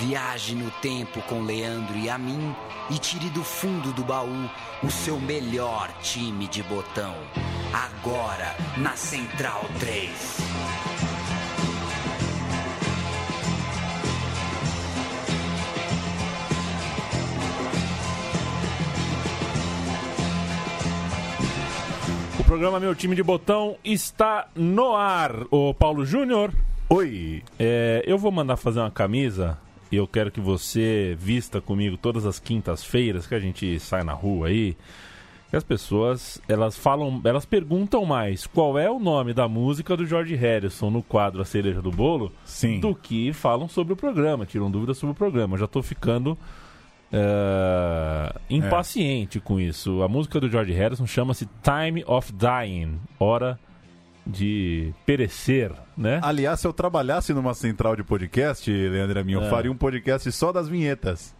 Viaje no tempo com Leandro e a mim e tire do fundo do baú o seu melhor time de botão. Agora na Central 3. O programa Meu Time de Botão está no ar. O Paulo Júnior. Oi. É, eu vou mandar fazer uma camisa e eu quero que você vista comigo todas as quintas-feiras que a gente sai na rua aí. Que as pessoas, elas falam, elas perguntam mais qual é o nome da música do George Harrison no quadro A Cereja do Bolo Sim. do que falam sobre o programa, tiram dúvidas sobre o programa. Eu já tô ficando é, impaciente com isso. A música do George Harrison chama-se Time of Dying, Hora de Perecer, né? Aliás, se eu trabalhasse numa central de podcast, Leandro Amin, eu É. faria um podcast só das vinhetas.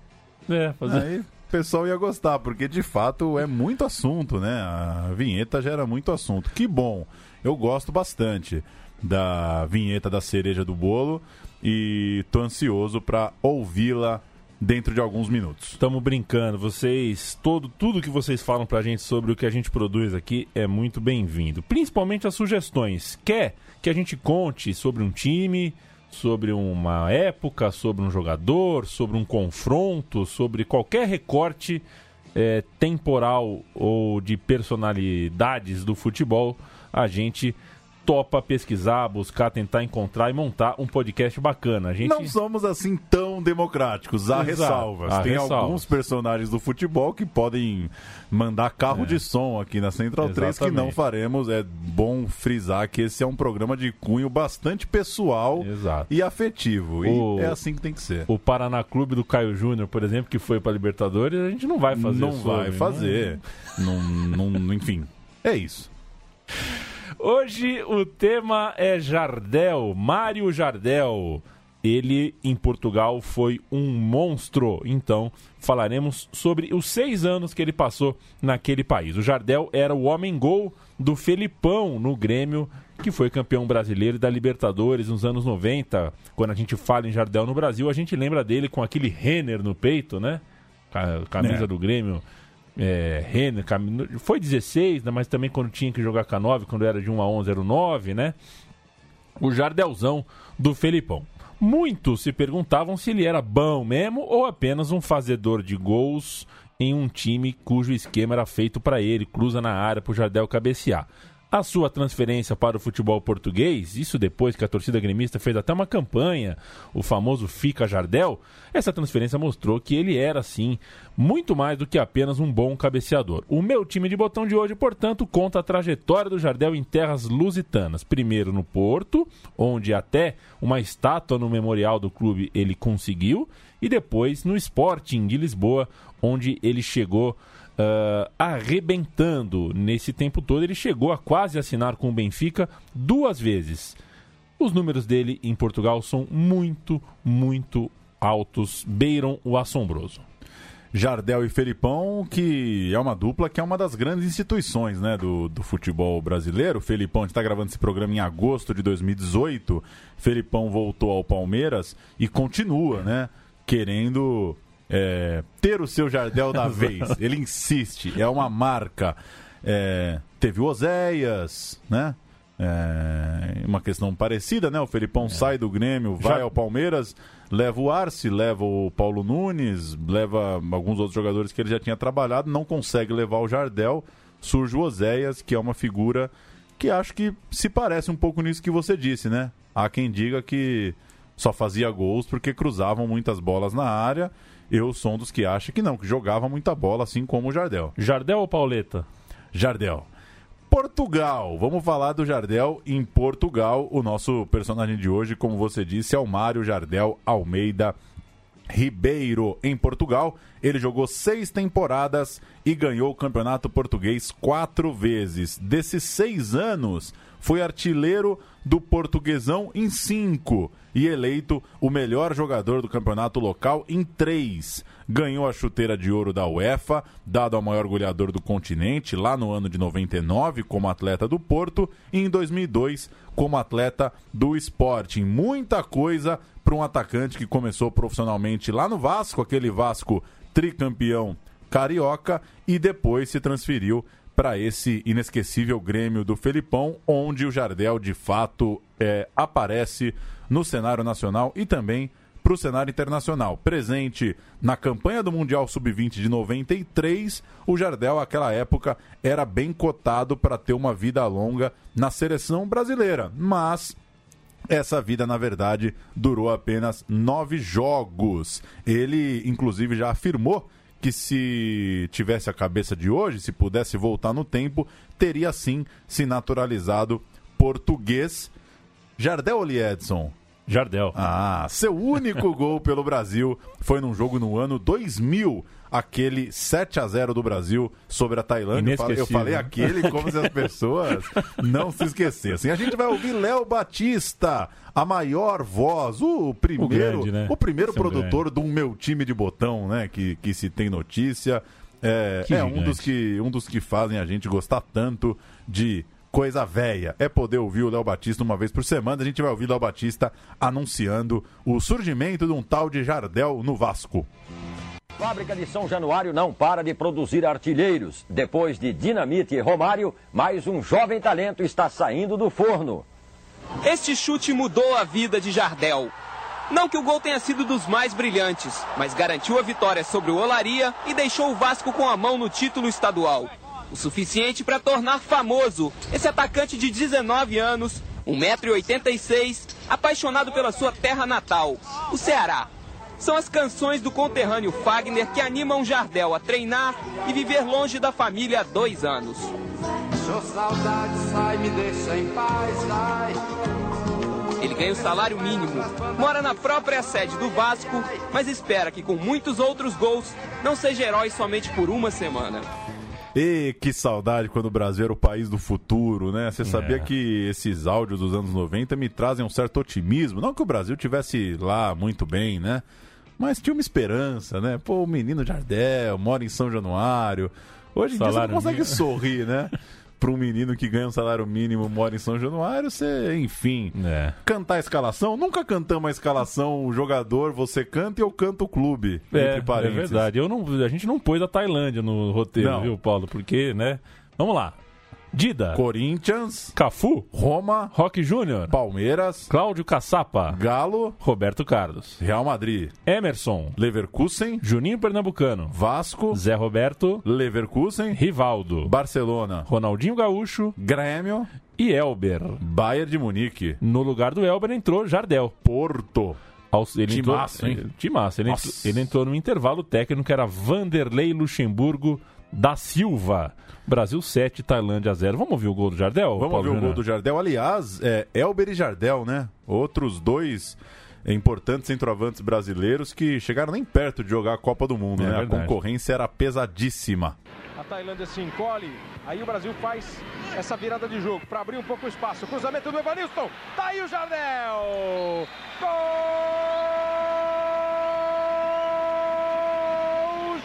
É, fazer... Aí o pessoal ia gostar, porque de fato é muito assunto, né? A vinheta gera muito assunto. Que bom. Eu gosto bastante da vinheta da cereja do bolo e tô ansioso pra ouvi-la dentro de alguns minutos. Estamos brincando. Vocês, todo, tudo que vocês falam pra gente sobre o que a gente produz aqui é muito bem-vindo. Principalmente as sugestões. Quer que a gente conte sobre um time, sobre uma época, sobre um jogador, sobre um confronto, sobre qualquer recorte é, temporal ou de personalidades do futebol, a gente topa pesquisar, buscar, tentar encontrar e montar um podcast bacana. A gente Não somos assim tão democráticos, há Exato, ressalvas. há Tem ressalvas. alguns personagens do futebol que podem mandar carro de som aqui na Central 3 que É. Exatamente. não faremos. É bom frisar que esse é um programa de cunho bastante pessoal Exato. e afetivo. O- E é assim que tem que ser. o Paraná Clube do Caio Júnior, por exemplo, que foi pra Libertadores, a gente não vai fazer não sobre, vai né? fazer. Não, não- enfim, é isso. Hoje o tema é Jardel, Mário Jardel. Ele em Portugal foi um monstro. Então falaremos sobre os seis anos que ele passou naquele país. O Jardel era o homem-gol do Felipão no Grêmio, que foi campeão brasileiro da Libertadores nos anos 90. Quando a gente fala em Jardel no Brasil, a gente lembra dele com aquele Renner no peito, né? Ca- Camisa É. do Grêmio. É, Renner, foi 16, né, mas também quando tinha que jogar com a 9, quando era de 1 a 11 era o 9, né? O Jardelzão do Felipão. Muitos se perguntavam se ele era bom mesmo ou apenas um fazedor de gols em um time cujo esquema era feito para ele, cruza na área para o Jardel cabecear. A sua transferência para o futebol português, isso depois que a torcida gremista fez até uma campanha, o famoso Fica Jardel, essa transferência mostrou que ele era, sim, muito mais do que apenas um bom cabeceador. O meu time de botão de hoje, portanto, conta a trajetória do Jardel em terras lusitanas. Primeiro no Porto, onde até uma estátua no memorial do clube ele conseguiu, e depois no Sporting de Lisboa, onde ele chegou ah, arrebentando. Nesse tempo todo, ele chegou a quase assinar com o Benfica duas vezes. Os números dele em Portugal são muito, muito altos, beiram o assombroso. Jardel e Felipão, que é uma dupla que é uma das grandes instituições né, do, do futebol brasileiro. Felipão, a gente está gravando esse programa em agosto de 2018. Felipão voltou ao Palmeiras e continua, né? Querendo é, ter o seu Jardel da vez. Ele insiste, é uma marca. É, teve o Oséias, né? É, uma questão parecida, né? O Felipão sai do Grêmio, vai Já- ao Palmeiras, leva o Arce, leva o Paulo Nunes, leva alguns outros jogadores que ele já tinha trabalhado, não consegue levar o Jardel. Surge o Oséias, que é uma figura que acho que se parece um pouco nisso que você disse, né? Há quem diga que só fazia gols porque cruzavam muitas bolas na área. Eu sou um dos que acha que não, que jogava muita bola, assim como o Jardel. Jardel ou Pauleta? Jardel. Portugal. Vamos falar do Jardel em Portugal. O nosso personagem de hoje, como você disse, é o Mário Jardel Almeida Ribeiro. Em Portugal, ele jogou seis temporadas e ganhou o campeonato português quatro vezes. Desses seis anos, foi artilheiro do Portuguesão em cinco e eleito o melhor jogador do campeonato local em três. Ganhou a chuteira de ouro da UEFA, dado ao maior goleador do continente, lá no ano de 99, como atleta do Porto, e em 2002, como atleta do Sporting. Muita coisa para um atacante que começou profissionalmente lá no Vasco, aquele Vasco tricampeão carioca, e depois se transferiu para esse inesquecível Grêmio do Felipão, onde o Jardel de fato é, aparece no cenário nacional e também para o cenário internacional. Presente na campanha do Mundial Sub-20 de 93, o Jardel, naquela época, era bem cotado para ter uma vida longa na seleção brasileira, mas essa vida, na verdade, durou apenas nove jogos. Ele, inclusive, já afirmou que se tivesse a cabeça de hoje, se pudesse voltar no tempo, teria sim se naturalizado português. Jardel ou Edson? Jardel. Ah, seu único gol pelo Brasil foi num jogo no ano 2000, aquele 7 a 0 do Brasil sobre a Tailândia. Eu falei aquele como se as pessoas não se esquecessem. A gente vai ouvir Léo Batista, a maior voz, o primeiro, o, grande, né? o primeiro produtor grande. do meu time de botão, né, que, que se tem notícia. É, é um dos que um dos que fazem a gente gostar tanto de coisa velha. É poder ouvir o Léo Batista uma vez por semana. A gente vai ouvir o Léo Batista anunciando o surgimento de um tal de Jardel no Vasco. Fábrica de São Januário não para de produzir artilheiros. Depois de Dinamite e Romário, mais um jovem talento está saindo do forno. Este chute mudou a vida de Jardel. Não que o gol tenha sido dos mais brilhantes, mas garantiu a vitória sobre o Olaria e deixou o Vasco com a mão no título estadual o suficiente para tornar famoso esse atacante de 19 anos, 1,86m, apaixonado pela sua terra natal, o Ceará. São as canções do conterrâneo Fagner que animam Jardel a treinar e viver longe da família há dois anos. Sou saudade, sai, me deixa em paz, sai. Ele ganha o salário mínimo, mora na própria sede do Vasco, mas espera que com muitos outros gols não seja herói somente por uma semana. E que saudade quando o Brasil era o país do futuro, né? Você sabia é. que esses áudios dos anos 90 me trazem um certo otimismo. Não que o Brasil tivesse lá muito bem, né? Mas tinha uma esperança, né? Pô, o menino Jardel mora em São Januário. Hoje em dia você não consegue sorrir, né? para um menino que ganha um salário mínimo, mora em São Januário, você, enfim, é. cantar a escalação. Nunca cantamos a escalação, o jogador, você canta e eu canto o clube. É, é verdade. Eu não, a gente não pôs a Tailândia no roteiro, não. viu, Paulo? Porque, né? Vamos lá. Dida. Corinthians. Cafu. Roma. Roque Júnior. Palmeiras. Cláudio Caçapa. Galo. Roberto Carlos. Real Madrid. Emerson. Leverkusen. Juninho Pernambucano. Vasco. Zé Roberto. Leverkusen. Rivaldo. Barcelona. Ronaldinho Gaúcho. Grêmio. E Elber. Bayern de Munique. No lugar do Elber entrou Jardel. Porto. Ele Timaço, entrou, hein? Timaço. Ele, entrou, ele entrou no intervalo técnico que era Vanderlei Luxemburgo da Silva. Brasil 7, Tailândia 0. Vamos ouvir o gol do Jardel? Vamos ouvir o gol do Jardel. Aliás, é Elber e Jardel, né? Outros dois importantes centroavantes brasileiros que chegaram nem perto de jogar a Copa do Mundo, é né? Verdade. A concorrência era pesadíssima. A Tailândia se encolhe, aí o Brasil faz essa virada de jogo para abrir um pouco o espaço. Cruzamento do Evanilson, tá aí o Jardel! Gol!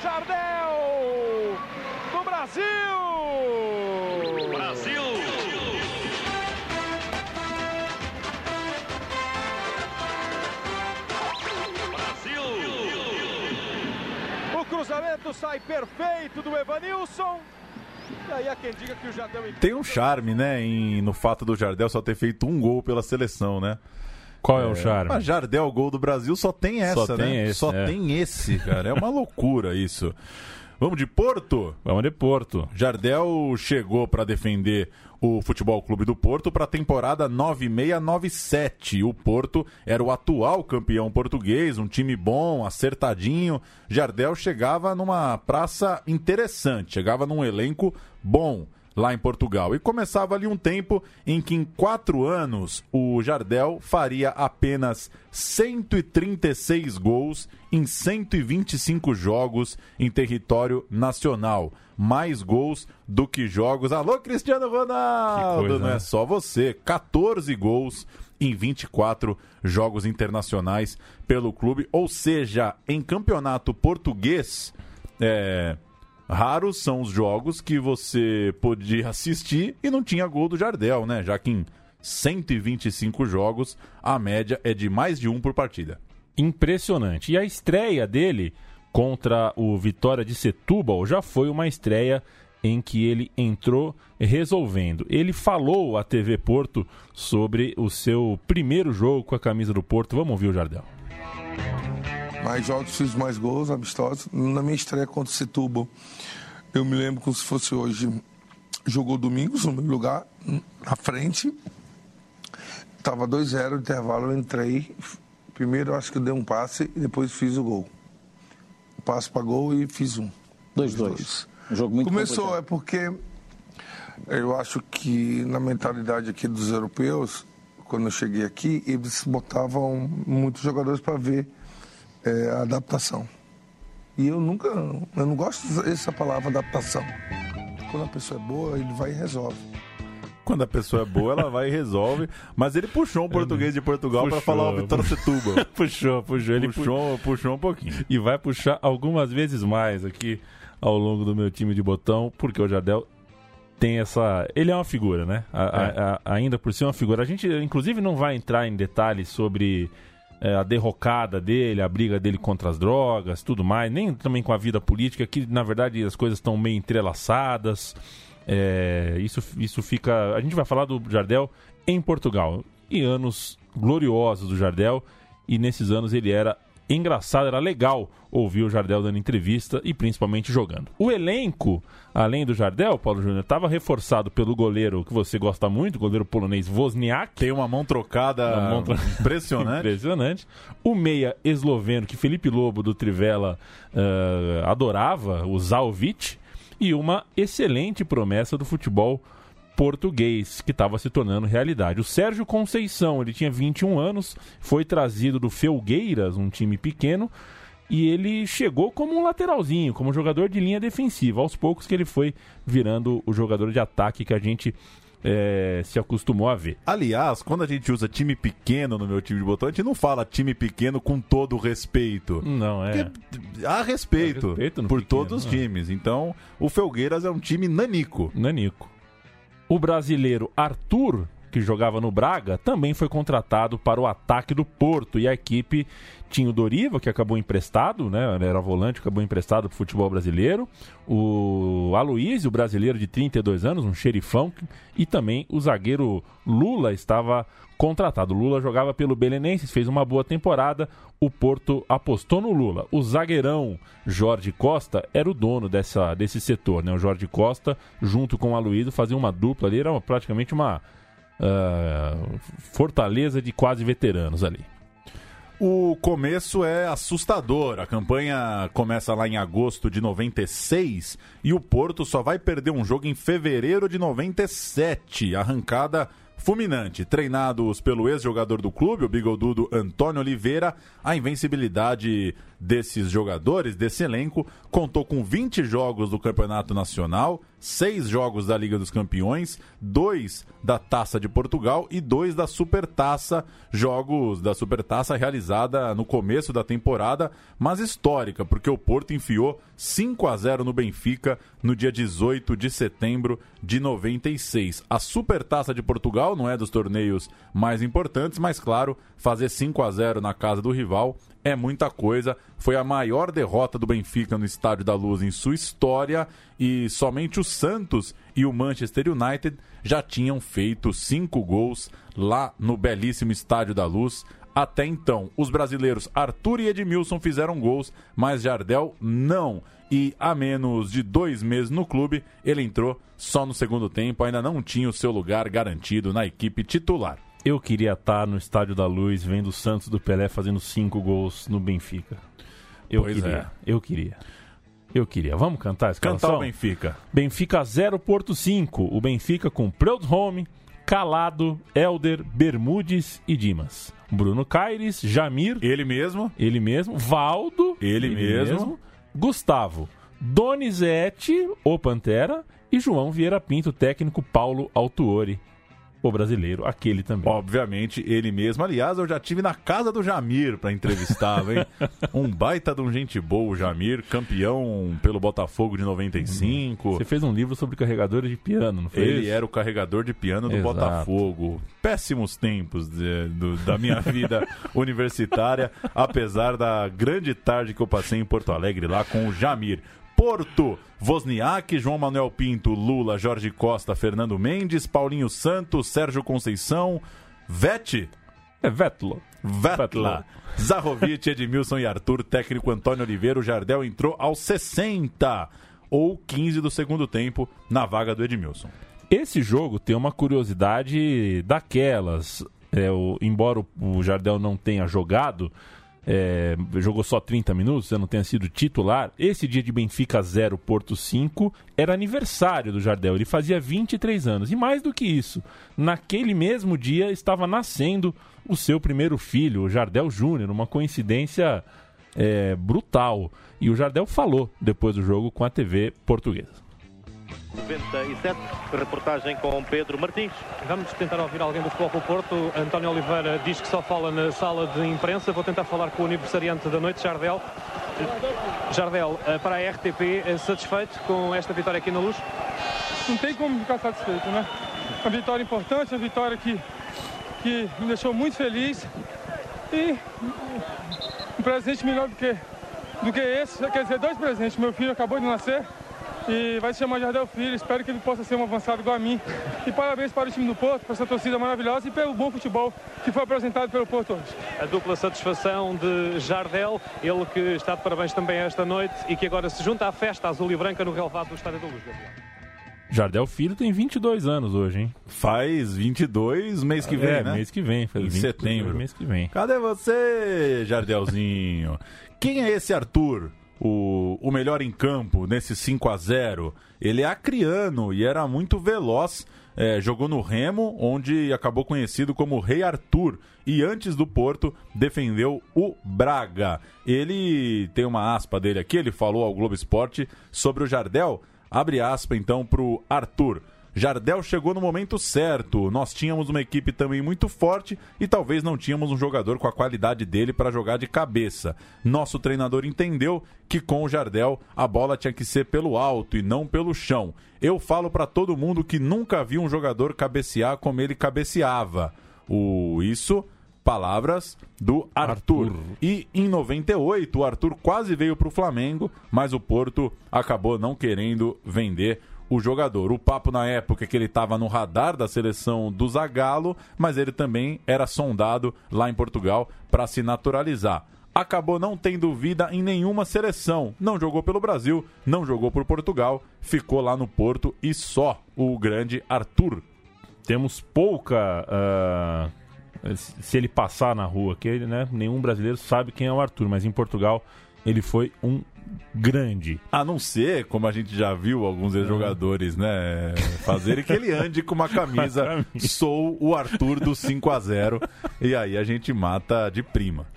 Jardel! Do Brasil! cruzamento sai perfeito do Evanilson. E aí há quem diga que o Jardel... Tem um charme, né, em, no fato do Jardel só ter feito um gol pela seleção, né? Qual é, é o charme? A Jardel, gol do Brasil, só tem essa, só né? Tem esse, só é. tem esse, cara. É uma loucura isso. Vamos de Porto? Vamos de Porto. Jardel chegou para defender o Futebol Clube do Porto para a temporada 9697. O Porto era o atual campeão português, um time bom, acertadinho. Jardel chegava numa praça interessante, chegava num elenco bom. Lá em Portugal. E começava ali um tempo em que em quatro anos o Jardel faria apenas 136 gols em 125 jogos em território nacional. Mais gols do que jogos. Alô, Cristiano Ronaldo! coisa, Não é né? só você. 14 gols em 24 jogos internacionais pelo clube. Ou seja, em campeonato português, é, raros são os jogos que você podia assistir e não tinha gol do Jardel, né? Já que em 125 jogos a média é de mais de um por partida. impressionante. E a estreia dele contra o Vitória de Setúbal já foi uma estreia em que ele entrou resolvendo. Ele falou à TV Porto sobre o seu primeiro jogo com a camisa do Porto. Vamos ouvir o Jardel. Mais jogos, fiz mais gols amistosos. Na minha estreia contra o Setúbal, eu me lembro como se fosse hoje. Jogou domingos no meu lugar, na frente. Tava 2-0 no intervalo, eu entrei. Primeiro acho que eu dei um passe e depois fiz o gol. Passe para gol e fiz um. 2-2. Um jogo muito Começou, complicado. é porque eu acho que na mentalidade aqui dos europeus, quando eu cheguei aqui, eles botavam muitos jogadores para ver é, a adaptação. E eu nunca, eu não gosto dessa palavra adaptação. Quando a pessoa é boa, ele vai e resolve. Quando a pessoa é boa, ela vai e resolve. Mas ele puxou um português de Portugal para falar o Vitória Setúbal. puxou, puxou. Ele puxou, puxou um pouquinho. e vai puxar algumas vezes mais aqui ao longo do meu time de botão, porque o Jardel tem essa. Ele é uma figura, né? A- a- a- ainda por ser uma figura. A gente, inclusive, não vai entrar em detalhes sobre é, a derrocada dele, a briga dele contra as drogas, tudo mais, nem também com a vida política, que na verdade as coisas estão meio entrelaçadas. É, isso, isso fica. A gente vai falar do Jardel em Portugal. E anos gloriosos do Jardel. E nesses anos ele era engraçado, era legal ouvir o Jardel dando entrevista e principalmente jogando. O elenco, além do Jardel, Paulo Júnior, estava reforçado pelo goleiro que você gosta muito, o goleiro polonês Wozniak. Tem uma mão trocada Uma mão tro- impressionante. Impressionante. O meia esloveno que Felipe Lobo do Trivela eh, adorava, o Zalvic, e uma excelente promessa do futebol português que estava se tornando realidade. O Sérgio Conceição, ele tinha 21 anos, foi trazido do Felgueiras, um time pequeno, e ele chegou como um lateralzinho, como um jogador de linha defensiva. Aos poucos que ele foi virando o jogador de ataque que a gente eh, se acostumou a ver. Aliás, quando a gente usa time pequeno no meu time de botão, a gente não fala time pequeno com todo o respeito. Não, é. Porque há respeito, Há respeito por pequeno, todos os né? times. Então, o Felgueiras é um time nanico. Nanico. O brasileiro Arthur, que jogava no Braga, também foi contratado para o ataque do Porto. E a equipe tinha o Doriva, que acabou emprestado, né? Era volante, acabou emprestado para o futebol brasileiro. O Aloysio, brasileiro de 32 anos, um xerifão. E também o zagueiro Lula estava contratado. O Lula jogava pelo Belenenses, fez uma boa temporada. O Porto apostou no Lula. O zagueirão Jorge Costa era o dono dessa, desse setor, né? O Jorge Costa, junto com o Aloysio, fazia uma dupla ali, era praticamente uma ah, fortaleza de quase veteranos ali. O começo é assustador. A campanha começa lá em agosto de 96 e o Porto só vai perder um jogo em fevereiro de 97. Arrancada fulminante. Treinados pelo ex-jogador do clube, o bigodudo Antônio Oliveira, a invencibilidade desses jogadores, desse elenco, contou com 20 jogos do Campeonato Nacional, 6 jogos da Liga dos Campeões, 2 da Taça de Portugal e 2 da Supertaça, jogos da Supertaça realizada no começo da temporada, mas histórica, porque o Porto enfiou 5 a 0 no Benfica no dia 18 de setembro de 96. A Supertaça de Portugal não é dos torneios mais importantes, mas claro, fazer 5 a 0 na casa do rival é muita coisa. Foi a maior derrota do Benfica no Estádio da Luz em sua história e somente o Santos e o Manchester United já tinham feito cinco gols lá no belíssimo Estádio da Luz. Até então, os brasileiros Arthur e Edmilson fizeram gols, mas Jardel não. E há menos de dois meses no clube, ele entrou só no segundo tempo, ainda não tinha o seu lugar garantido na equipe titular. Eu queria estar no Estádio da Luz vendo o Santos do Pelé fazendo cinco gols no Benfica. Eu Pois queria, é. eu queria. Eu queria. Vamos cantar escalação? Cantar o Benfica. Benfica 0, Porto 5. O Benfica com Preudhome, Calado, Elder, Bermudes e Dimas. Bruno Caires, Jamir. Ele mesmo. Ele mesmo. Valdo. Ele, ele mesmo. mesmo. Gustavo. Donizete, o Pantera. E João Vieira Pinto, técnico Paulo Altuori o brasileiro, aquele também. Obviamente, ele mesmo. Aliás, eu já tive na casa do Jamir para entrevistá-lo, hein? um baita de um gente boa, o Jamir, campeão pelo Botafogo de 95. Você fez um livro sobre carregadores de piano, não foi Ele isso? era o carregador de piano do Exato. Botafogo. Péssimos tempos de, do, da minha vida universitária, apesar da grande tarde que eu passei em Porto Alegre lá com o Jamir. Porto, Wozniak, João Manuel Pinto, Lula, Jorge Costa, Fernando Mendes, Paulinho Santos, Sérgio Conceição, Vete. É Vetlo. Vetla. Zahovic, Edmilson e Arthur, técnico Antônio Oliveira. O Jardel entrou aos 60 ou 15 do segundo tempo na vaga do Edmilson. Esse jogo tem uma curiosidade daquelas. É, o, embora o, o Jardel não tenha jogado, é, jogou só 30 minutos, já não tenha sido titular. Esse dia de Benfica 0, Porto 5, era aniversário do Jardel. Ele fazia 23 anos. E mais do que isso, naquele mesmo dia estava nascendo o seu primeiro filho, o Jardel Júnior, uma coincidência é, brutal. E o Jardel falou depois do jogo com a TV portuguesa. 97, reportagem com Pedro Martins. Vamos tentar ouvir alguém do Futebol Porto. António Oliveira diz que só fala na sala de imprensa. Vou tentar falar com o aniversariante da noite, Jardel. Jardel, eh, para a RTP, eh, satisfeito com esta vitória aqui na Luz? Não tem como ficar satisfeito, né? Uma vitória importante, uma vitória que, que me deixou muito feliz. E um presente melhor do que, do que esse, quer dizer, dois presentes. Meu filho acabou de nascer e vai se chamar Jardel Filho. Espero que ele possa ser um avançado igual a mim. E parabéns para o time do Porto, para essa torcida maravilhosa e pelo bom futebol que foi apresentado pelo Porto hoje. A dupla satisfação de Jardel, ele que está de parabéns também esta noite e que agora se junta à festa azul e branca no relevado do Estádio da Luz. Jardel Filho tem 22 anos hoje, hein? Faz 22 mês que vem, é, né? mês que vem. Faz em 20, setembro. Mês que vem. Cadê você, Jardelzinho? Quem é esse Arthur? O, o melhor em campo nesse 5 a 0 Ele é acriano e era muito veloz. É, jogou no Remo, onde acabou conhecido como Rei Arthur. E antes do Porto, defendeu o Braga. Ele tem uma aspa dele aqui, ele falou ao Globo Esporte sobre o Jardel. Abre aspa então para o Arthur. Jardel chegou no momento certo. Nós tínhamos uma equipe também muito forte e talvez não tínhamos um jogador com a qualidade dele para jogar de cabeça. Nosso treinador entendeu que com o Jardel a bola tinha que ser pelo alto e não pelo chão. Eu falo para todo mundo que nunca vi um jogador cabecear como ele cabeceava. O isso palavras do Arthur. Arthur. E em 98, o Arthur quase veio para o Flamengo, mas o Porto acabou não querendo vender o jogador. O papo na época é que ele estava no radar da seleção do Zagallo, mas ele também era sondado lá em Portugal para se naturalizar. Acabou não tendo vida em nenhuma seleção. Não jogou pelo Brasil, não jogou por Portugal, ficou lá no Porto e só o grande Arthur. Temos pouca. Uh se ele passar na rua, que né, nenhum brasileiro sabe quem é o Arthur, mas em Portugal ele foi um grande. A não ser, como a gente já viu alguns ex-jogadores, né, fazerem que ele ande com uma camisa sou o Arthur do 5 a 0 e aí a gente mata de prima.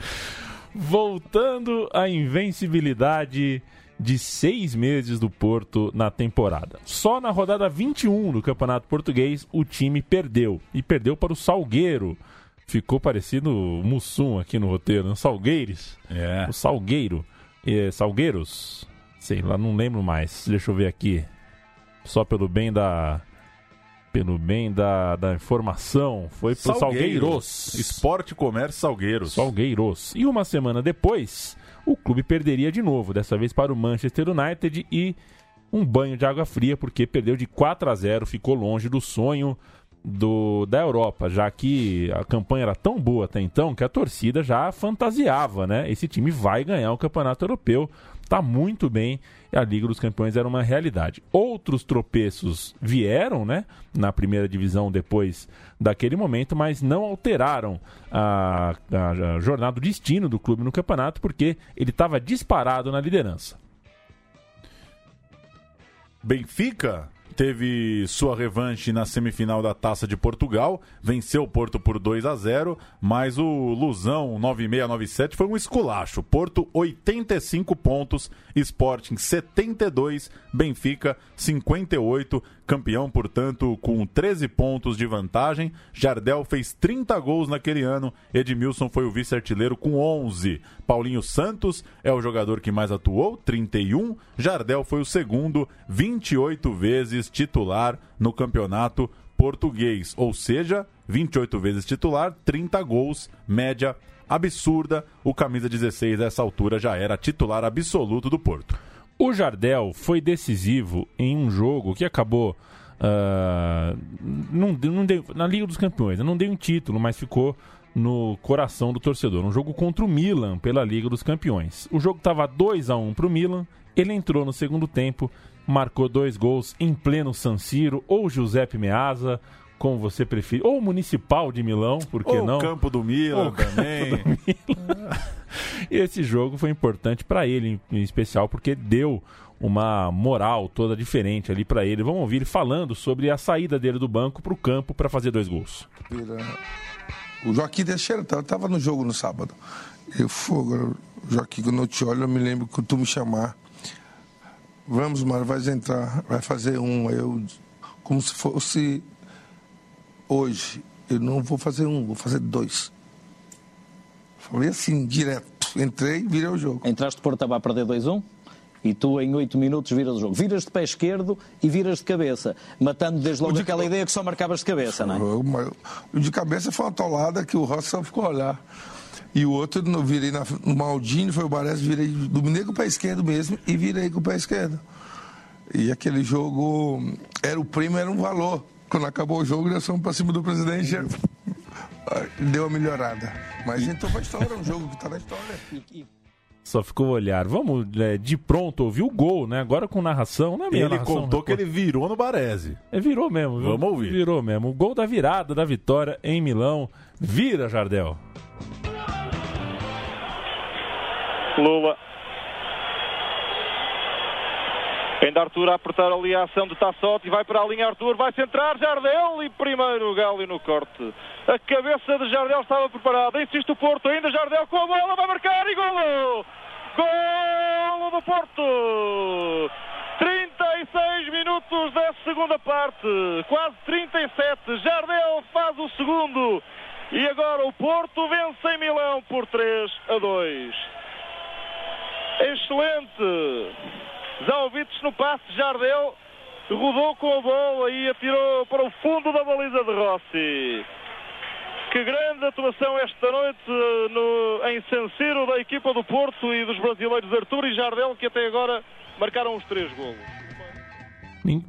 Voltando à invencibilidade de seis meses do Porto na temporada. Só na rodada 21 do Campeonato Português o time perdeu. E perdeu para o Salgueiro. Ficou parecido o Mussum aqui no roteiro, né? Salgueires. É. O Salgueiro Salgueiros? Sei lá, não lembro mais. Deixa eu ver aqui. Só pelo bem da. Pelo bem da, da informação. Foi pro Salgueiros. Salgueiros. Esporte Comércio Salgueiros. Salgueiros. E uma semana depois, o clube perderia de novo. Dessa vez para o Manchester United e um banho de água fria, porque perdeu de 4 a 0, ficou longe do sonho do, da Europa, já que a campanha era tão boa até então que a torcida já fantasiava, né? Esse time vai ganhar o campeonato europeu, tá muito bem, e a Liga dos Campeões era uma realidade. Outros tropeços vieram, né, na primeira divisão depois daquele momento, mas não alteraram a, a, a jornada, o destino do clube no campeonato, porque ele estava disparado na liderança. Benfica teve sua revanche na semifinal da Taça de Portugal, venceu o Porto por 2 a 0, mas o Lusão 9697 foi um esculacho. Porto 85 pontos, Sporting 72, Benfica 58, campeão, portanto, com 13 pontos de vantagem. Jardel fez 30 gols naquele ano, Edmilson foi o vice-artilheiro com 11. Paulinho Santos é o jogador que mais atuou, 31. Jardel foi o segundo, 28 vezes titular no campeonato português, ou seja, 28 vezes titular, 30 gols, média absurda. O camisa 16 dessa altura já era titular absoluto do Porto. O Jardel foi decisivo em um jogo que acabou uh, não, não deu, na Liga dos Campeões. Não deu um título, mas ficou no coração do torcedor. Um jogo contra o Milan pela Liga dos Campeões. O jogo estava 2 a 1 para o Milan. Ele entrou no segundo tempo, marcou dois gols em pleno San Siro, ou Giuseppe Meazza, como você prefere, ou Municipal de Milão, por que ou não? o Campo do Milan também. Do Milan. e esse jogo foi importante para ele, em especial, porque deu uma moral toda diferente ali para ele. Vamos ouvir ele falando sobre a saída dele do banco para o campo para fazer dois gols. O Joaquim Teixeira estava no jogo no sábado. Eu fogo, Joaquim, quando eu te olho, eu me lembro que tu me chamar. Vamos, Mário, vai entrar, vai fazer um. Eu, como se fosse hoje. Eu não vou fazer um, vou fazer dois. Falei assim, direto. Entrei e virei o jogo. Entraste por estava a perder 2-1? E tu, em 8 minutos, viras o jogo. Viras de pé esquerdo e viras de cabeça, matando desde logo de... aquela ideia que só marcavas de cabeça, não é? O de cabeça foi uma tolada que o Rossi só ficou a olhar. E o outro, eu virei na, no Maldini, foi o Barés, virei, dominei com o pé esquerdo mesmo e virei com o pé esquerdo. E aquele jogo, era o primo, era um valor. Quando acabou o jogo, nós fomos para cima do presidente, deu uma melhorada. Mas entrou para a história, um jogo que está na história. Só ficou o olhar. Vamos é, de pronto ouvir o gol, né? Agora com narração, né? Ele narração, contou que ele virou no Baresi. É, virou mesmo. Viu? Vamos ouvir. Virou mesmo. O gol da virada da vitória em Milão. Vira, Jardel. Lula. Ainda Arthur a apertar ali a ação de Tassotti, vai para a linha Arthur, vai centrar Jardel e primeiro Galo no corte. A cabeça de Jardel estava preparada, insiste o Porto, ainda Jardel com a bola, vai marcar e golo! Golo do Porto! 36 minutos da segunda parte, quase 37, Jardel faz o segundo e agora o Porto vence em Milão por 3 a 2. Excelente! Zalvites no passe, Jardel rodou com a bola e atirou para o fundo da baliza de Rossi. Que grande atuação esta noite no, em San Siro da equipa do Porto e dos brasileiros Arthur e Jardel, que até agora marcaram os três golos.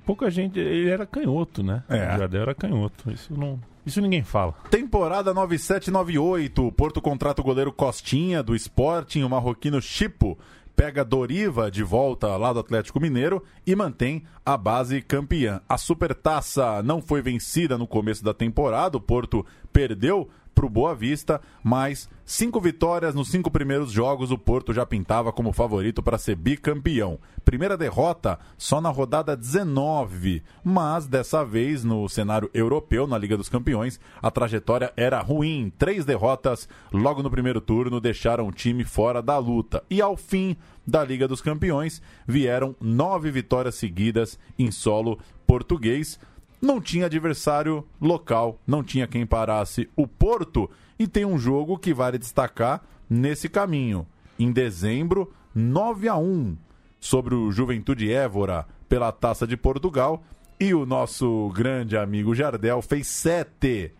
Pouca gente, ele era canhoto, né? É. O Jardel era canhoto. Isso não, isso ninguém fala. Temporada 9798. Porto contrata o goleiro Costinha do Sporting, o marroquino Chipo pega Doriva de volta lá do Atlético Mineiro e mantém a base campeã. A Supertaça não foi vencida no começo da temporada, o Porto perdeu para o Boa Vista, mas cinco vitórias nos cinco primeiros jogos, o Porto já pintava como favorito para ser bicampeão. Primeira derrota só na rodada 19, mas dessa vez no cenário europeu, na Liga dos Campeões, a trajetória era ruim. Três derrotas logo no primeiro turno deixaram o time fora da luta. E ao fim da Liga dos Campeões vieram nove vitórias seguidas em solo português não tinha adversário local, não tinha quem parasse o Porto e tem um jogo que vale destacar nesse caminho. Em dezembro, 9 a 1 sobre o Juventude Évora pela Taça de Portugal e o nosso grande amigo Jardel fez sete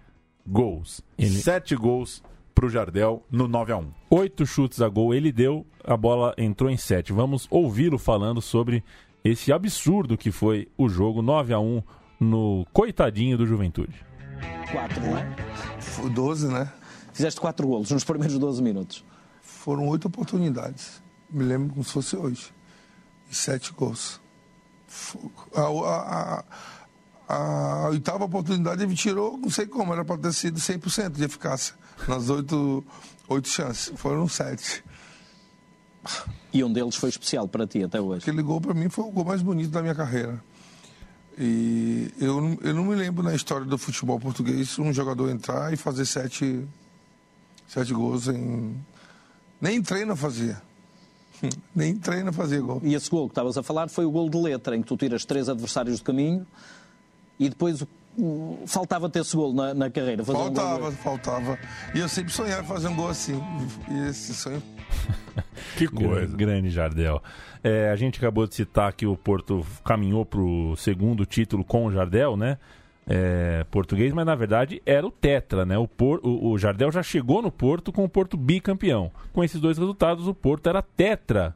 gols. Ele... Sete gols para o Jardel no 9 a 1 Oito chutes a gol ele deu, a bola entrou em sete. Vamos ouvi-lo falando sobre esse absurdo que foi o jogo 9 a 1 no coitadinho do Juventude. Quatro, não é? 12, né? Fizeste quatro golos nos primeiros 12 minutos. Foram oito oportunidades. Me lembro como se fosse hoje. E sete gols. A, a, a, a oitava oportunidade ele tirou, não sei como, era para ter sido 100% de eficácia. Nas oito, oito chances. Foram sete. E um deles foi especial para ti até hoje. Aquele gol para mim foi o gol mais bonito da minha carreira. E eu, não- eu não me lembro na história do futebol português um jogador entrar e fazer sete, sete gols em. Nem treino fazia. Nem treino fazia gol. E esse gol que estavas a falar foi o gol de letra, em que tu tiras três adversários do caminho e depois o- faltava-te esse gol na, na carreira. Fazer um gol Faltava, faltava. E eu sempre sonhava fazer um gol assim. E esse sonho. Que coisa. Grande Jardel. É, a gente acabou de citar que o Porto caminhou para o segundo título com o Jardel, né? É, português, mas na verdade era o Tetra, né? O, Por, o, o Jardel já chegou no Porto com o Porto bicampeão. Com esses dois resultados, o Porto era Tetra,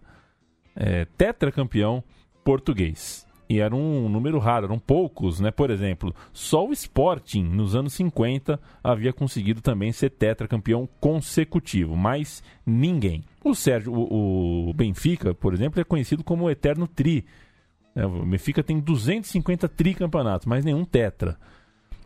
é, tetracampeão português. E era um número raro, eram poucos, né? Por exemplo, só o Sporting, nos anos 50, havia conseguido também ser tetracampeão consecutivo, mas ninguém. O Sérgio, o, o Benfica, por exemplo, é conhecido como o Eterno Tri. né? O Benfica tem 250 tricampeonatos, mas nenhum tetra.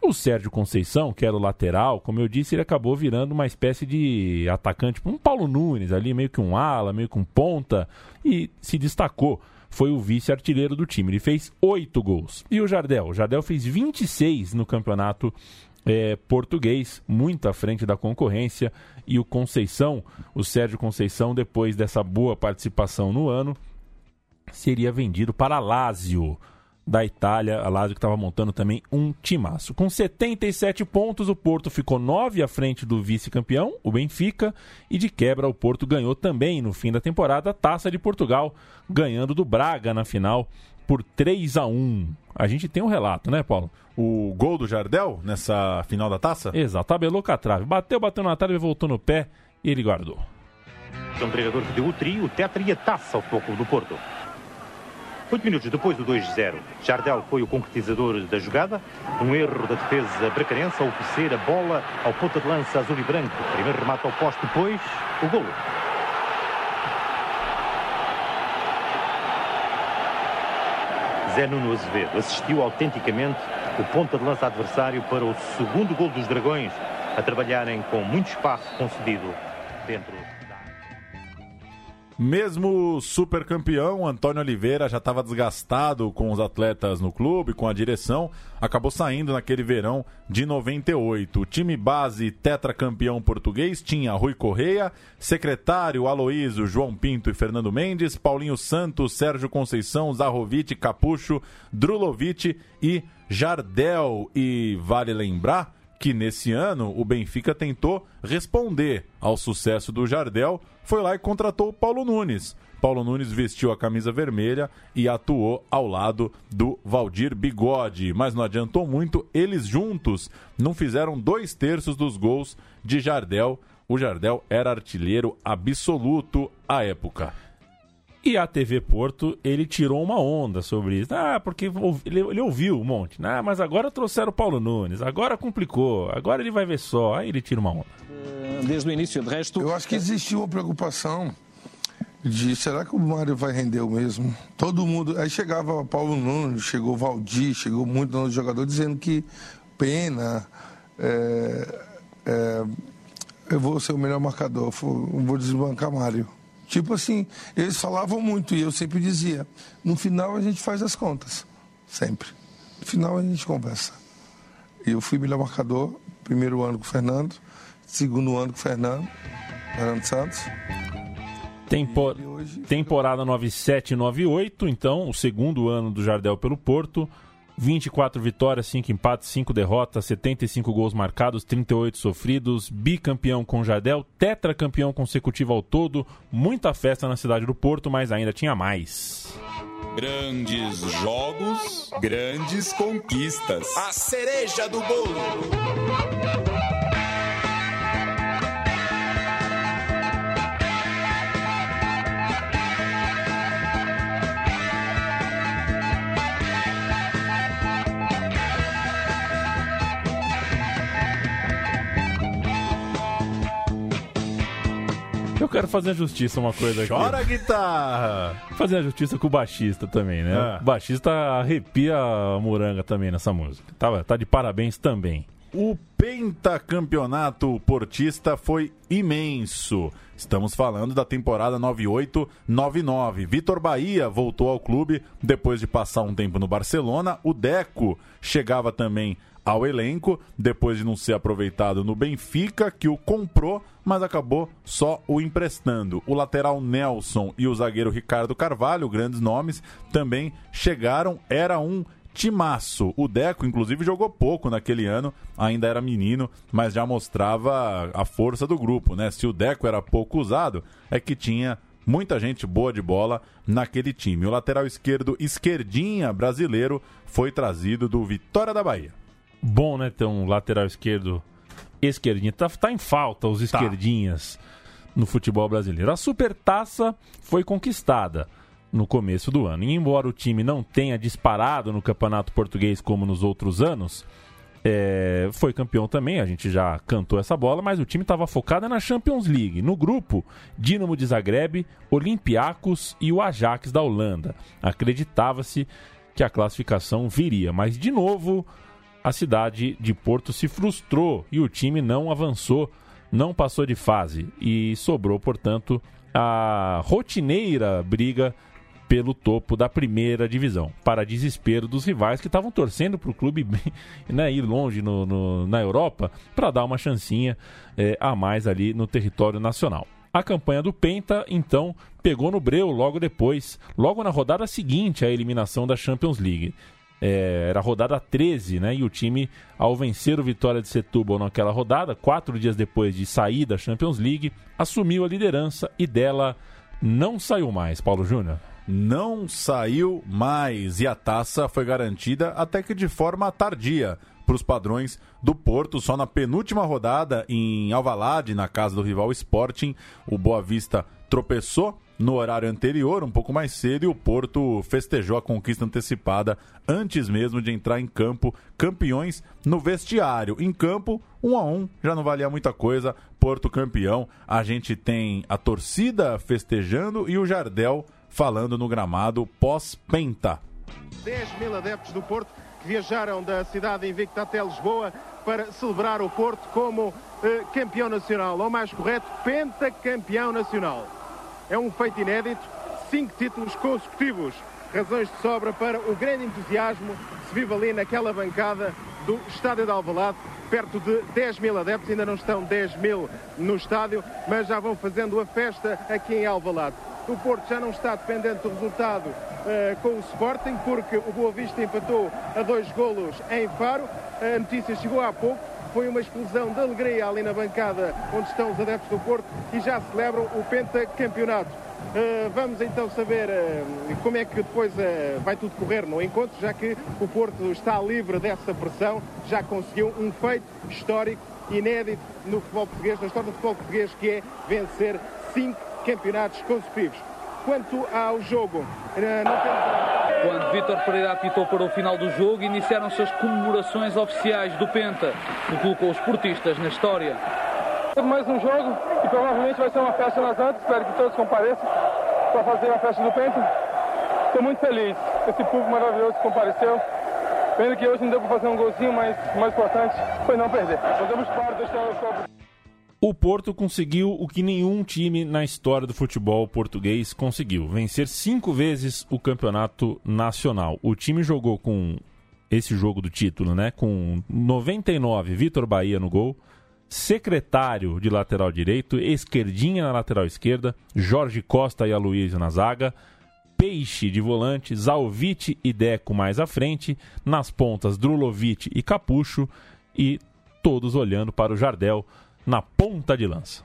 O Sérgio Conceição, que era o lateral, como eu disse, ele acabou virando uma espécie de atacante, tipo um Paulo Nunes ali, meio que um ala, meio que um ponta, e se destacou. Foi o vice-artilheiro do time. Ele fez oito gols. E o Jardel? O Jardel fez 26 no campeonato eh, português, muito à frente da concorrência. E o Conceição, o Sérgio Conceição, depois dessa boa participação no ano, seria vendido para a Lazio da Itália, a Lazio que estava montando também um timaço. Com 77 pontos, o Porto ficou 9 à frente do vice-campeão, o Benfica, e de quebra o Porto ganhou também no fim da temporada a Taça de Portugal, ganhando do Braga na final por 3 a 1. A gente tem um relato, né, Paulo? O gol do Jardel nessa final da taça? Exato, tabelou com a trave. Bateu, bateu na trave, voltou no pé e ele guardou. É um treinador que deu o trio, o tetra e a taça ao Clube do Porto. Oito minutos depois do 2-0, Jardel foi o concretizador da jogada. Um erro da defesa bracarense ao oferecer a bola ao ponta de lança azul e branco. Primeiro remate ao poste, depois o golo. Zé Nuno Azevedo assistiu autenticamente o ponta de lança adversário para o segundo gol dos Dragões, a trabalharem com muito espaço concedido dentro Mesmo super campeão, Antônio Oliveira já estava desgastado com os atletas no clube, com a direção, acabou saindo naquele verão de 98. O time base tetracampeão português tinha Rui Correia, secretário Aloísio, João Pinto e Fernando Mendes, Paulinho Santos, Sérgio Conceição, Zarovic, Capucho, Drulovic e Jardel. E vale lembrar que nesse ano o Benfica tentou responder ao sucesso do Jardel, foi lá e contratou o Paulo Nunes. Paulo Nunes vestiu a camisa vermelha e atuou ao lado do Valdir Bigode, mas não adiantou muito, eles juntos não fizeram dois terços dos gols de Jardel. O Jardel era artilheiro absoluto à época. E a TV Porto, ele tirou uma onda sobre isso. Ah, porque ele, ele ouviu um monte. Ah, mas agora trouxeram o Paulo Nunes, agora complicou, agora ele vai ver só. Aí ele tira uma onda. Desde o início, de resto. Eu acho que existiu uma preocupação de será que o Mário vai render o mesmo? Todo mundo. Aí chegava Paulo Nunes, chegou o Valdir, chegou muito no jogador dizendo que pena. é, é, eu vou ser o melhor marcador, vou desbancar Mário. Tipo assim, eles falavam muito e eu sempre dizia: no final a gente faz as contas. Sempre. No final a gente conversa. E eu fui melhor marcador, primeiro ano com o Fernando, segundo ano com o Fernando, Fernando Santos. Tempo- Temporada 97 e 98, então, o segundo ano do Jardel pelo Porto. 24 vitórias, 5 empates, 5 derrotas, 75 gols marcados, 38 sofridos, bicampeão com Jardel, tetracampeão consecutivo ao todo, muita festa na cidade do Porto, mas ainda tinha mais. Grandes jogos, grandes conquistas. A cereja do bolo. Eu quero fazer a justiça uma coisa aqui. Chora guitarra! Fazer a justiça com o baixista também, né? Ah. O baixista arrepia a moranga também nessa música. Tá, tá de parabéns também. O pentacampeonato portista foi imenso. Estamos falando da temporada 98-99. Vitor Bahia voltou ao clube depois de passar um tempo no Barcelona. O Deco chegava também ao elenco, depois de não ser aproveitado no Benfica, que o comprou, mas acabou só o emprestando. O lateral Nelson e o zagueiro Ricardo Carvalho, grandes nomes, também chegaram. Era um timaço. O Deco, inclusive, jogou pouco naquele ano, ainda era menino, mas já mostrava a força do grupo, né? Se o Deco era pouco usado, é que tinha muita gente boa de bola naquele time. O lateral esquerdo, esquerdinha brasileiro, foi trazido do Vitória da Bahia. Bom, né, ter um lateral esquerdo esquerdinha. Tá, tá em falta os esquerdinhas no futebol brasileiro. A supertaça foi conquistada no começo do ano. E embora o time não tenha disparado no campeonato português como nos outros anos, é, foi campeão também, a gente já cantou essa bola, mas o time estava focado na Champions League. No grupo, Dinamo de Zagreb, Olympiacos e o Ajax da Holanda. Acreditava-se que a classificação viria, mas de novo a cidade de Porto se frustrou e o time não avançou, não passou de fase e sobrou, portanto, a rotineira briga pelo topo da primeira divisão, para desespero dos rivais que estavam torcendo para o clube né, ir longe no, no, na Europa para dar uma chancinha é, a mais ali no território nacional. A campanha do Penta, então, pegou no breu logo depois, logo na rodada seguinte à eliminação da Champions League. É, era rodada 13, né? E o time, ao vencer o Vitória de Setúbal naquela rodada, quatro dias depois de sair da Champions League, assumiu a liderança e dela não saiu mais, Paulo Júnior. Não saiu mais e a taça foi garantida até que de forma tardia para os padrões do Porto. Só na penúltima rodada em Alvalade, na casa do rival Sporting, o Boa Vista tropeçou no horário anterior, um pouco mais cedo, e o Porto festejou a conquista antecipada antes mesmo de entrar em campo, campeões no vestiário. Em campo, um a um, já não valia muita coisa, Porto campeão. A gente tem a torcida festejando e o Jardel falando no gramado pós-penta. 10 mil adeptos do Porto que viajaram da cidade invicta até Lisboa para celebrar o Porto como eh, campeão nacional, ou mais correto, pentacampeão nacional. É um feito inédito, cinco títulos consecutivos. Razões de sobra para o grande entusiasmo que se vive ali naquela bancada do Estádio de Alvalade, perto de 10 mil adeptos, ainda não estão 10 mil no estádio, mas já vão fazendo a festa aqui em Alvalade. O Porto já não está dependente do resultado uh, com o Sporting, porque o Boa Vista empatou a dois golos em Faro. A notícia chegou há pouco, foi uma explosão de alegria ali na bancada onde estão os adeptos do Porto e já celebram o pentacampeonato. Uh, vamos então saber uh, como é que depois uh, vai tudo correr no encontro, já que o Porto está livre dessa pressão, já conseguiu um feito histórico, inédito no futebol português, na história do futebol português, que é vencer cinco campeonatos consecutivos. Quanto ao jogo, não temos... Quando Vítor Pereira apitou para o final do jogo, iniciaram-se as comemorações oficiais do Penta, que colocou os portistas na história. Mais um jogo e provavelmente vai ser uma festa nas Antas. Espero que todos compareçam para fazer a festa do Penta. Estou muito feliz. Esse público maravilhoso que compareceu. Pena que hoje não deu para fazer um golzinho, mas o mais importante foi não perder. Fazemos parte deste o Porto conseguiu o que nenhum time na história do futebol português conseguiu: vencer cinco vezes o campeonato nacional. O time jogou com esse jogo do título, né? Com 99, Vitor Bahia no gol, secretário de lateral direito, esquerdinha na lateral esquerda, Jorge Costa e Aloysio na zaga, Peixe de volante, Zalvite e Deco mais à frente, nas pontas Drulovic e Capucho e todos olhando para o Jardel na ponta de lança.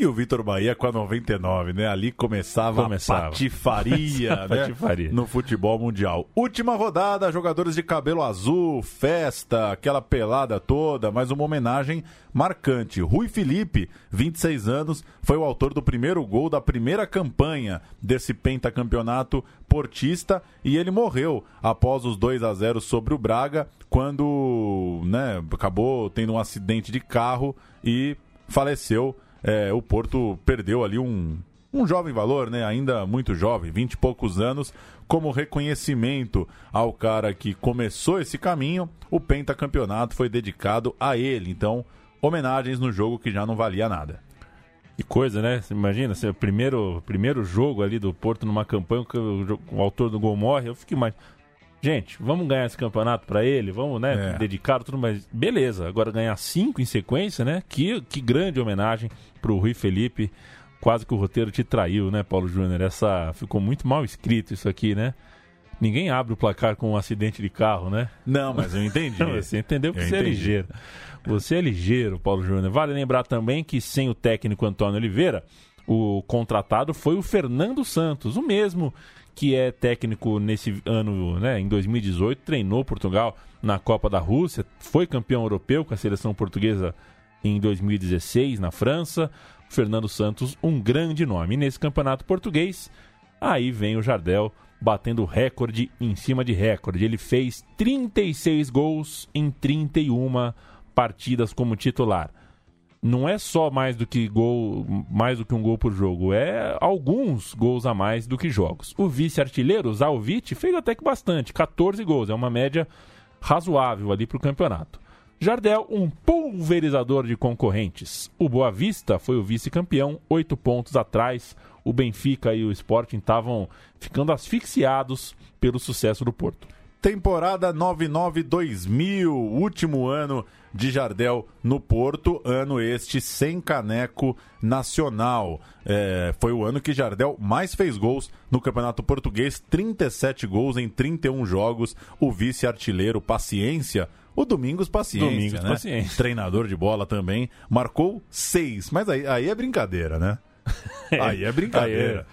E o Vitor Bahia com a 99, né? Ali começava, começava. a patifaria, né? patifaria. no futebol mundial. Última rodada, jogadores de cabelo azul, festa, aquela pelada toda, mas uma homenagem marcante. Rui Felipe, 26 anos, foi o autor do primeiro gol da primeira campanha desse pentacampeonato portista e ele morreu após os 2 a 0 sobre o Braga, quando, né, acabou tendo um acidente de carro e faleceu é, o Porto perdeu ali um, um jovem valor, né? Ainda muito jovem, 20 e poucos anos, como reconhecimento ao cara que começou esse caminho, o pentacampeonato foi dedicado a ele. Então, homenagens no jogo que já não valia nada. Que coisa, né? Você imagina, assim, o primeiro, primeiro jogo ali do Porto numa campanha que o, o autor do gol morre, eu fico imaginando. Gente, vamos ganhar esse campeonato para ele, vamos, né, É. dedicar tudo, mas beleza. Agora ganhar cinco em sequência, né? Que, que grande homenagem pro Rui Felipe. Quase que o roteiro te traiu, né, Paulo Júnior? Essa ficou muito mal escrito isso aqui, né? Ninguém abre o placar com um acidente de carro, né? Não, mas eu entendi. Você entendeu que Eu você é entendi. ligeiro. Você é ligeiro, Paulo Júnior. Vale lembrar também que sem o técnico Antônio Oliveira, o contratado foi o Fernando Santos, o mesmo que é técnico nesse ano, né, em 2018, treinou Portugal na Copa da Rússia, foi campeão europeu com a seleção portuguesa em 2016 na França. Fernando Santos, um grande nome. E nesse campeonato português, aí vem o Jardel batendo recorde em cima de recorde. Ele fez 36 gols em 31 partidas como titular. Não é só mais do que gol, mais do que um gol por jogo, é alguns gols a mais do que jogos. O vice-artilheiro, Zalvich, fez até que bastante, 14 gols, é uma média razoável ali para o campeonato. Jardel, um pulverizador de concorrentes. O Boa Vista foi o vice-campeão, oito pontos atrás. O Benfica e o Sporting estavam ficando asfixiados pelo sucesso do Porto. Temporada 99-2000, último ano de Jardel no Porto, ano este sem caneco nacional. É, foi o ano que Jardel mais fez gols no Campeonato Português, 37 gols em 31 jogos. O vice-artilheiro Paciência, o Domingos Paciência, Domingos né? Paciência. treinador de bola também, marcou seis. Mas aí, aí é brincadeira, né? Aí é brincadeira.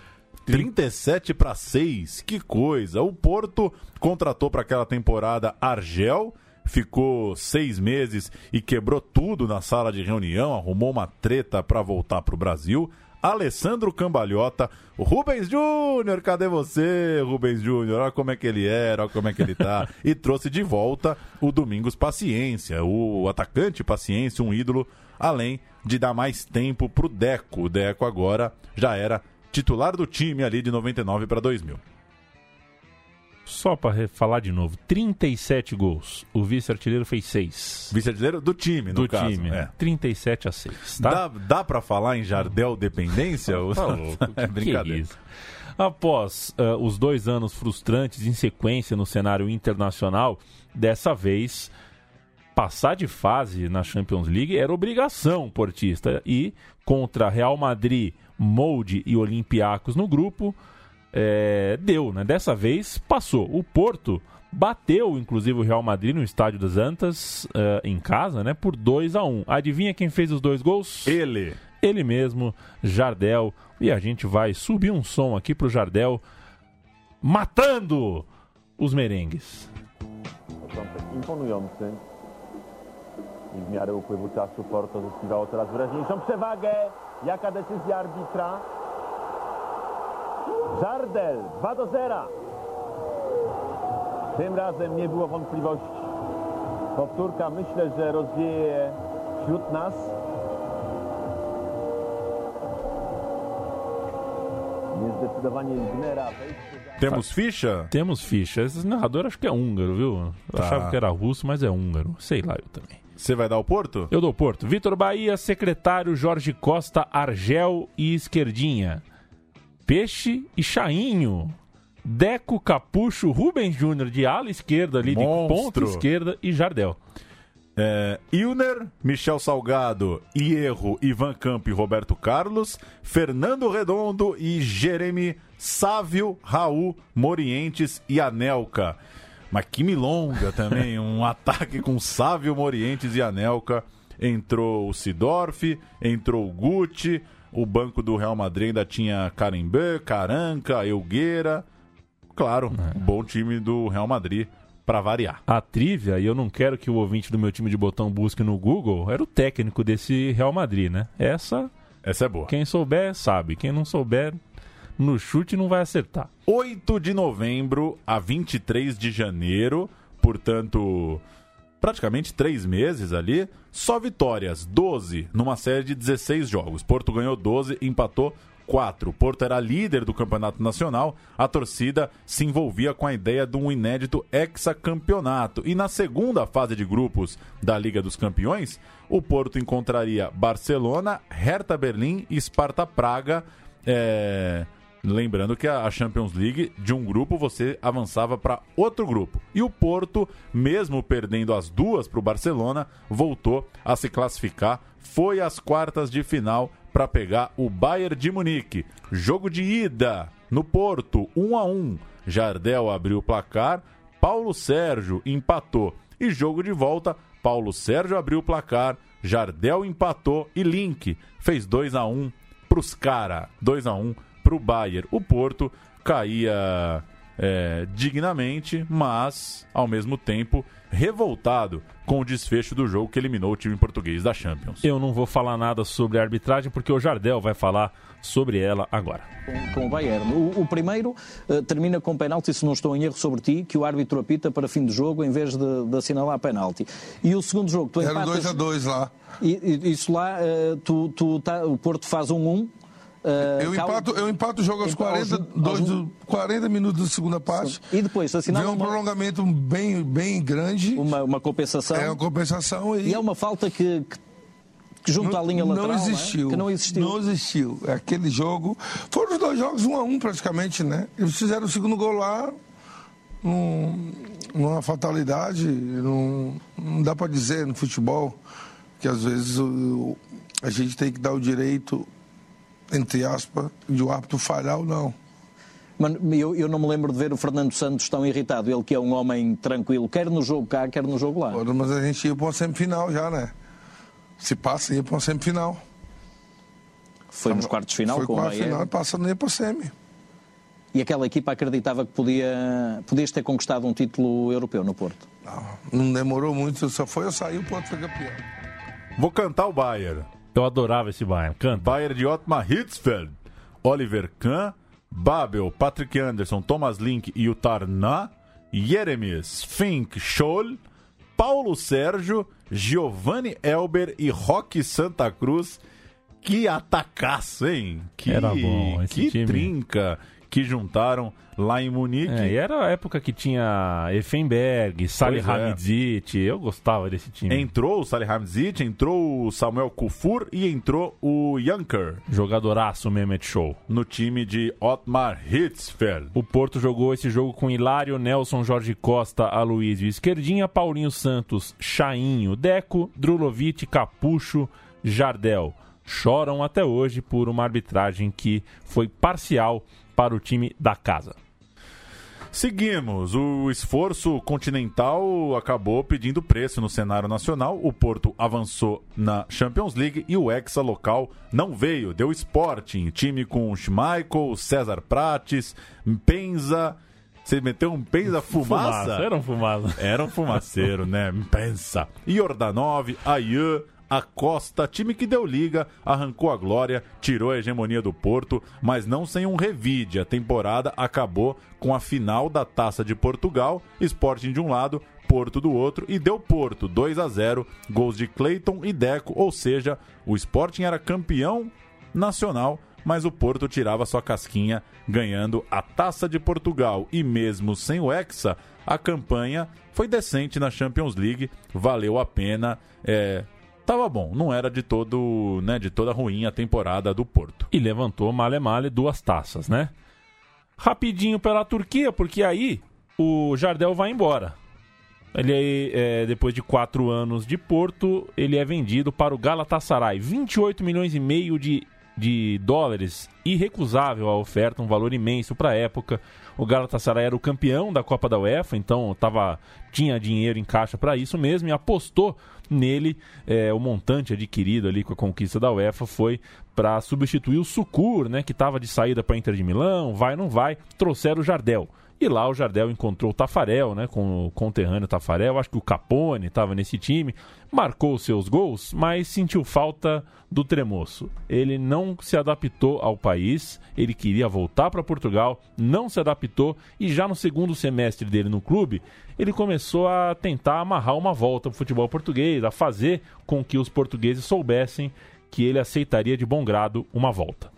37 para 6, que coisa. O Porto contratou para aquela temporada Argel, ficou seis meses e quebrou tudo na sala de reunião, arrumou uma treta para voltar para o Brasil. Alessandro Cambalhota, Rubens Júnior, cadê você, Rubens Júnior? Olha como é que ele era, olha como é que ele tá. e trouxe de volta o Domingos Paciência, o atacante Paciência, um ídolo, além de dar mais tempo pro Deco. O Deco agora já era titular do time ali de 99 para 2000. Só para falar de novo, 37 gols. O vice-artilheiro fez 6. Vice-artilheiro do time, no do caso. time, é. 37 a 6, tá? Dá, dá para falar em Jardel dependência? Tá louco, é brincadeira. é? Após ah, os dois anos frustrantes em sequência no cenário internacional, dessa vez passar de fase na Champions League era obrigação portista e contra Real Madrid, Molde e Olympiacos no grupo é, deu, né? Dessa vez passou. O Porto bateu, inclusive, o Real Madrid no Estádio das Antas, eh, em casa, né? Por 2 a 1 Adivinha quem fez os dois gols? Ele. Ele mesmo, Jardel. E a gente vai subir um som aqui pro Jardel matando os merengues. imponujący i w miarę upływu czasu Porto zyskiwało coraz wyraźniejszą przewagę. Jaka decyzja arbitra? Żardel 2 do 0. Tym razem nie było wątpliwości. Powtórka myślę, że rozwieje wśród nas niezdecydowanie Gnera wejście. Temos ficha? Temos ficha. Esse narrador acho que é húngaro, viu? Tá. achava que era russo, mas é húngaro. Sei lá, eu também. Você vai dar o Porto? Eu dou Porto. Vitor Bahia, secretário Jorge Costa, Argel e Esquerdinha. Peixe e Chainho. Deco, Capucho, Rubens Júnior de ala esquerda ali, de ponta Monstro. esquerda e Jardel. É, Ilner, Michel Salgado, Hierro, Ivan Campo e Roberto Carlos, Fernando Redondo e Jeremy Sávio, Raul, Morientes e Anelka. Mas que milonga também, um ataque com Sávio, Morientes e Anelka. Entrou o Sidorf, entrou o Gucci, o banco do Real Madrid ainda tinha Carimbé, Caranca, Elgueira. Claro, um bom time do Real Madrid para variar. A trivia, e eu não quero que o ouvinte do meu time de botão busque no Google, era o técnico desse Real Madrid, né? Essa. Essa é boa. Quem souber, sabe. Quem não souber, no chute não vai acertar. 8 de novembro a 23 de janeiro, portanto, praticamente três meses ali. Só vitórias, 12 numa série de 16 jogos. Porto ganhou 12, empatou 4. O Porto era líder do campeonato nacional, a torcida se envolvia com a ideia de um inédito hexacampeonato. E na segunda fase de grupos da Liga dos Campeões, o Porto encontraria Barcelona, Hertha Berlim e Sparta Praga. É... Lembrando que a Champions League, de um grupo, você avançava para outro grupo. E o Porto, mesmo perdendo as duas para o Barcelona, voltou a se classificar. Foi às quartas de final para pegar o Bayern de Munique. Jogo de ida no Porto, 1 a 1. Jardel abriu o placar, Paulo Sérgio empatou. E jogo de volta, Paulo Sérgio abriu o placar, Jardel empatou e Link fez 2 a 1 pros cara. 2 a 1 pro Bayern. O Porto caía é, dignamente, mas ao mesmo tempo revoltado com o desfecho do jogo que eliminou o time português da Champions. Eu não vou falar nada sobre a arbitragem porque o Jardel vai falar sobre ela agora. Com, com o Bayern. O, o primeiro uh, termina com penalti, se não estou em erro sobre ti, que o árbitro apita para fim de jogo em vez de, de assinalar penalti. E o segundo jogo, tu Era empatas... 2 a 2 lá. E, e, isso lá, uh, tu, tu tá, o Porto faz um 1. Um, Uh, eu, empato, eu empato o jogo aos 40, dois, do, 40 minutos da segunda parte. E depois assinala Vem um uma, prolongamento bem, bem grande. uma, uma compensação. É uma compensação e, E é uma falta que, que, que junto à linha lateral. não é? existiu. Que não existiu. Não existiu. É Aquele jogo. Foram os dois jogos um a um praticamente, né? Eles fizeram o segundo gol lá. Num, numa fatalidade. Num, não dá para dizer no futebol que às vezes o- a gente tem que dar o direito, entre aspas, de o árbitro falhar ou não. Mano, eu, eu não me lembro de ver o Fernando Santos tão irritado. Ele que é um homem tranquilo, quer no jogo cá, quer no jogo lá. Mas a gente ia para uma semifinal já, né? Se passa, ia para uma semifinal. Foi nos quartos de final Foi com o quartos de Bayern. final, passando ia para a semi. E aquela equipa acreditava que podia, podias ter conquistado um título europeu no Porto. Não demorou muito, só foi eu sair, o Porto foi campeão. Vou cantar o Bayern. Eu adorava esse Bayern. Canta. Bayern de Otmar Hitzfeld, Oliver Kahn, Babel, Patrick Anderson, Thomas Link e o Tarná, Jeremies, Fink, Scholl, Paulo Sérgio, Giovanni Elber e Roque Santa Cruz. Que atacaço, hein? Que, Era bom esse que time. trinca que juntaram lá em Munique. É, e era a época que tinha Effenberg, Salihamidzic. Eu gostava desse time. Entrou o Salihamidzic, entrou o Samuel Kufur e entrou o Janker. Jogadoraço Mehmet Show. No time de Otmar Hitzfeld. O Porto jogou esse jogo com Hilário, Nelson, Jorge Costa, Aloysio Esquerdinha, Paulinho Santos, Chainho, Deco, Drulovic, Capucho, Jardel. Choram até hoje por uma arbitragem que foi parcial para o time da casa. Seguimos. O esforço continental acabou pedindo preço no cenário nacional. O Porto avançou na Champions League e o Hexa local não veio. Deu Sporting, time com Schmeichel, César Prates, Penza. Você meteu um Penza fumaça? Fumaça, era um fumaça. Era um fumaceiro, né? Pensa. Jordanov, Ayan, Acosta, time que deu liga, arrancou a glória, tirou a hegemonia do Porto, mas não sem um revide. A temporada acabou com a final da Taça de Portugal, Sporting de um lado, Porto do outro, e deu Porto 2 a 0 gols de Cleiton e Deco, ou seja, o Sporting era campeão nacional, mas o Porto tirava sua casquinha ganhando a Taça de Portugal. E mesmo sem o Hexa, a campanha foi decente na Champions League, valeu a pena, é, tava bom, não era de todo, né, de toda ruim a temporada do Porto. E levantou male male duas taças, né? Rapidinho pela Turquia, porque aí o Jardel vai embora. Ele, é, depois de quatro anos de Porto, ele é vendido para o Galatasaray. 28 milhões e meio de, de dólares. Irrecusável a oferta, um valor imenso para a época. O Galatasaray era o campeão da Copa da UEFA, então tava, tinha dinheiro em caixa para isso mesmo e apostou nele. É, o montante adquirido ali com a conquista da UEFA foi para substituir o Sucur, né, que estava de saída para Inter de Milão, vai não vai, trouxeram o Jardel. E lá o Jardel encontrou o Tafarel, né, com o conterrâneo Tafarel, acho que o Capone estava nesse time, marcou seus gols, mas sentiu falta do Tremoço. Ele não se adaptou ao país, ele queria voltar para Portugal, não se adaptou e já no segundo semestre dele no clube, ele começou a tentar amarrar uma volta para o futebol português, a fazer com que os portugueses soubessem que ele aceitaria de bom grado uma volta.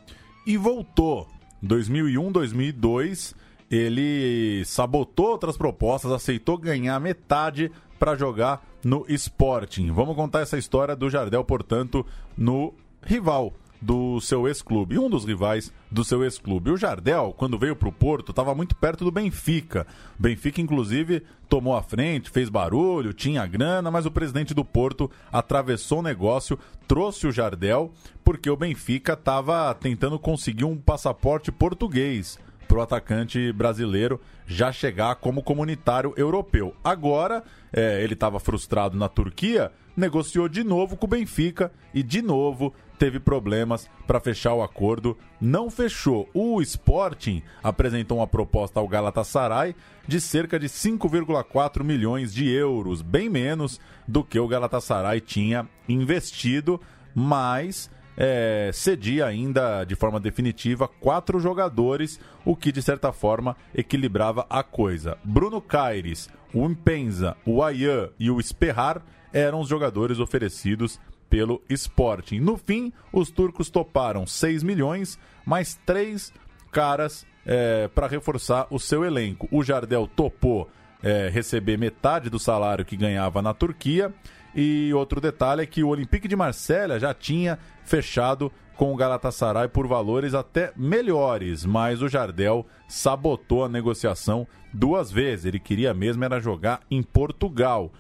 e voltou. 2001, 2002, ele sabotou outras propostas, aceitou ganhar metade para jogar no Sporting. Vamos contar essa história do Jardel, portanto, no rival do seu ex-clube, um dos rivais do seu ex-clube. O Jardel, quando veio para o Porto, estava muito perto do Benfica. O Benfica, inclusive, tomou a frente, fez barulho, tinha grana, mas o presidente do Porto atravessou o negócio, trouxe o Jardel, porque o Benfica estava tentando conseguir um passaporte português para o atacante brasileiro já chegar como comunitário europeu. Agora, é, ele estava frustrado na Turquia, negociou de novo com o Benfica e de novo teve problemas para fechar o acordo, não fechou. O Sporting apresentou uma proposta ao Galatasaray de cerca de 5,4 milhões de euros, bem menos do que o Galatasaray tinha investido, mas é, cedia ainda de forma definitiva quatro jogadores, o que de certa forma equilibrava a coisa. Bruno Caires, o Impenza, o Ayan e o Sperrar eram os jogadores oferecidos pelo Sporting. No fim, os turcos toparam 6 milhões, mais três caras é, para reforçar o seu elenco. O Jardel topou é, receber metade do salário que ganhava na Turquia. E outro detalhe é que o Olympique de Marselha já tinha fechado com o Galatasaray por valores até melhores, mas o Jardel sabotou a negociação duas vezes. Ele queria mesmo era jogar em Portugal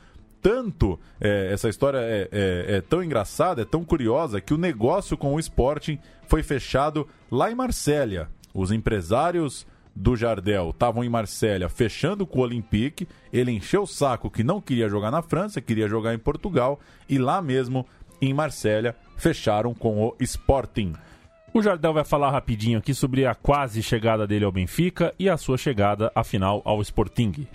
tanto, é, essa história é, é, é, tão engraçada, é tão curiosa, que o negócio com o Sporting foi fechado lá em Marsella. Os empresários do Jardel estavam em Marsella fechando com o Olympique. Ele encheu o saco que não queria jogar na França, queria jogar em Portugal. E lá mesmo, em Marsella, fecharam com o Sporting. O Jardel vai falar rapidinho aqui sobre a quase chegada dele ao Benfica e a sua chegada, afinal, ao Sporting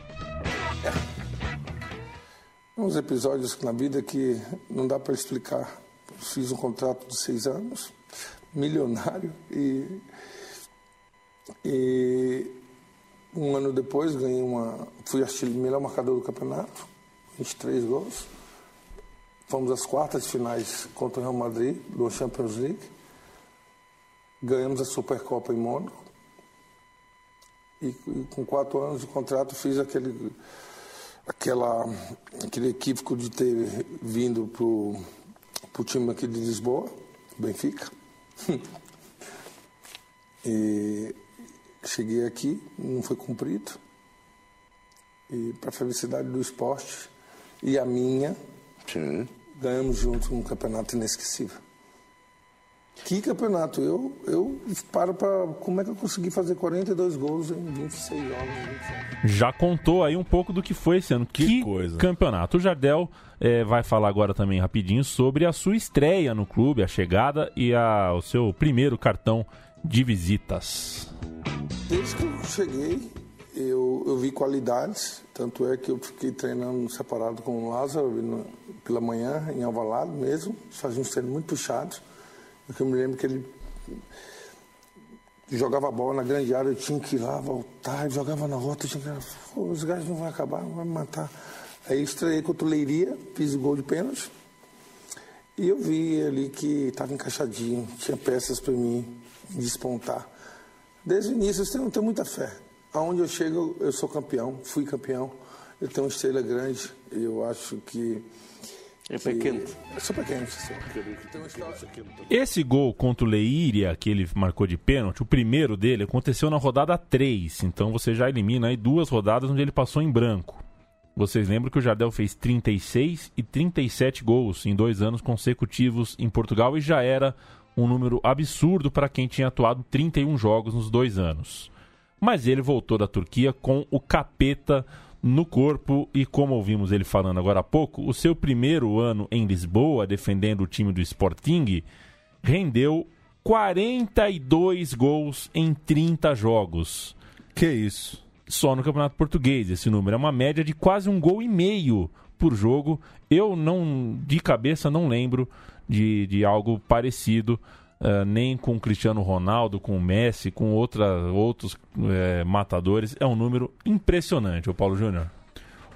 uns episódios na vida que não dá para explicar. Fiz um contrato de seis anos, milionário, e, e um ano depois ganhei uma. Fui melhor marcador do campeonato, 23 gols. Fomos às quartas finais contra o Real Madrid, do Champions League. Ganhamos a Supercopa em Mônaco. E, e com quatro anos de contrato fiz aquele aquela, aquele equívoco de ter vindo para o time aqui de Lisboa, Benfica. e cheguei aqui, não foi cumprido. E para a felicidade do esporte e a minha, Sim. ganhamos juntos um campeonato inesquecível. Que campeonato? Eu, eu paro para. Como é que eu consegui fazer 42 gols em 26 jogos? 26. Já contou aí um pouco do que foi esse ano. Que, que coisa. campeonato. O Jardel é, vai falar agora também rapidinho sobre a sua estreia no clube, a chegada e a, o seu primeiro cartão de visitas. Desde que eu cheguei, eu, eu vi qualidades. Tanto é que eu fiquei treinando separado com o Lázaro pela manhã, em Alvalade mesmo. Fazia uns treinos muito puxados eu me lembro que ele jogava bola na grande área, eu tinha que ir lá, voltar, jogava na rota, eu tinha que ir lá, os gajos não vão acabar, não vão me matar. Aí estreiei contra o Leiria, fiz o gol de pênalti. E eu vi ali que estava encaixadinho, tinha peças para mim despontar. Desde o início, eu tenho, muita fé. Aonde eu chego, eu sou campeão, fui campeão. Eu tenho uma estrela grande. Eu acho que é pé quente. É super quente. Esse gol contra o Leiria, que ele marcou de pênalti, o primeiro dele aconteceu na rodada 3. Então você já elimina aí duas rodadas onde ele passou em branco. Vocês lembram que o Jardel fez 36 e 37 gols em dois anos consecutivos em Portugal e já era um número absurdo para quem tinha atuado 31 jogos nos dois anos. Mas ele voltou da Turquia com o capeta no corpo e como ouvimos ele falando agora há pouco, o seu primeiro ano em Lisboa defendendo o time do Sporting rendeu 42 gols em 30 jogos. Que isso? Só no Campeonato Português esse número é uma média de quase um gol e meio por jogo. Eu não de cabeça não lembro de, de algo parecido uh, nem com Cristiano Ronaldo, com Messi, com outra, outros uh, matadores. É um número impressionante, o Paulo Júnior.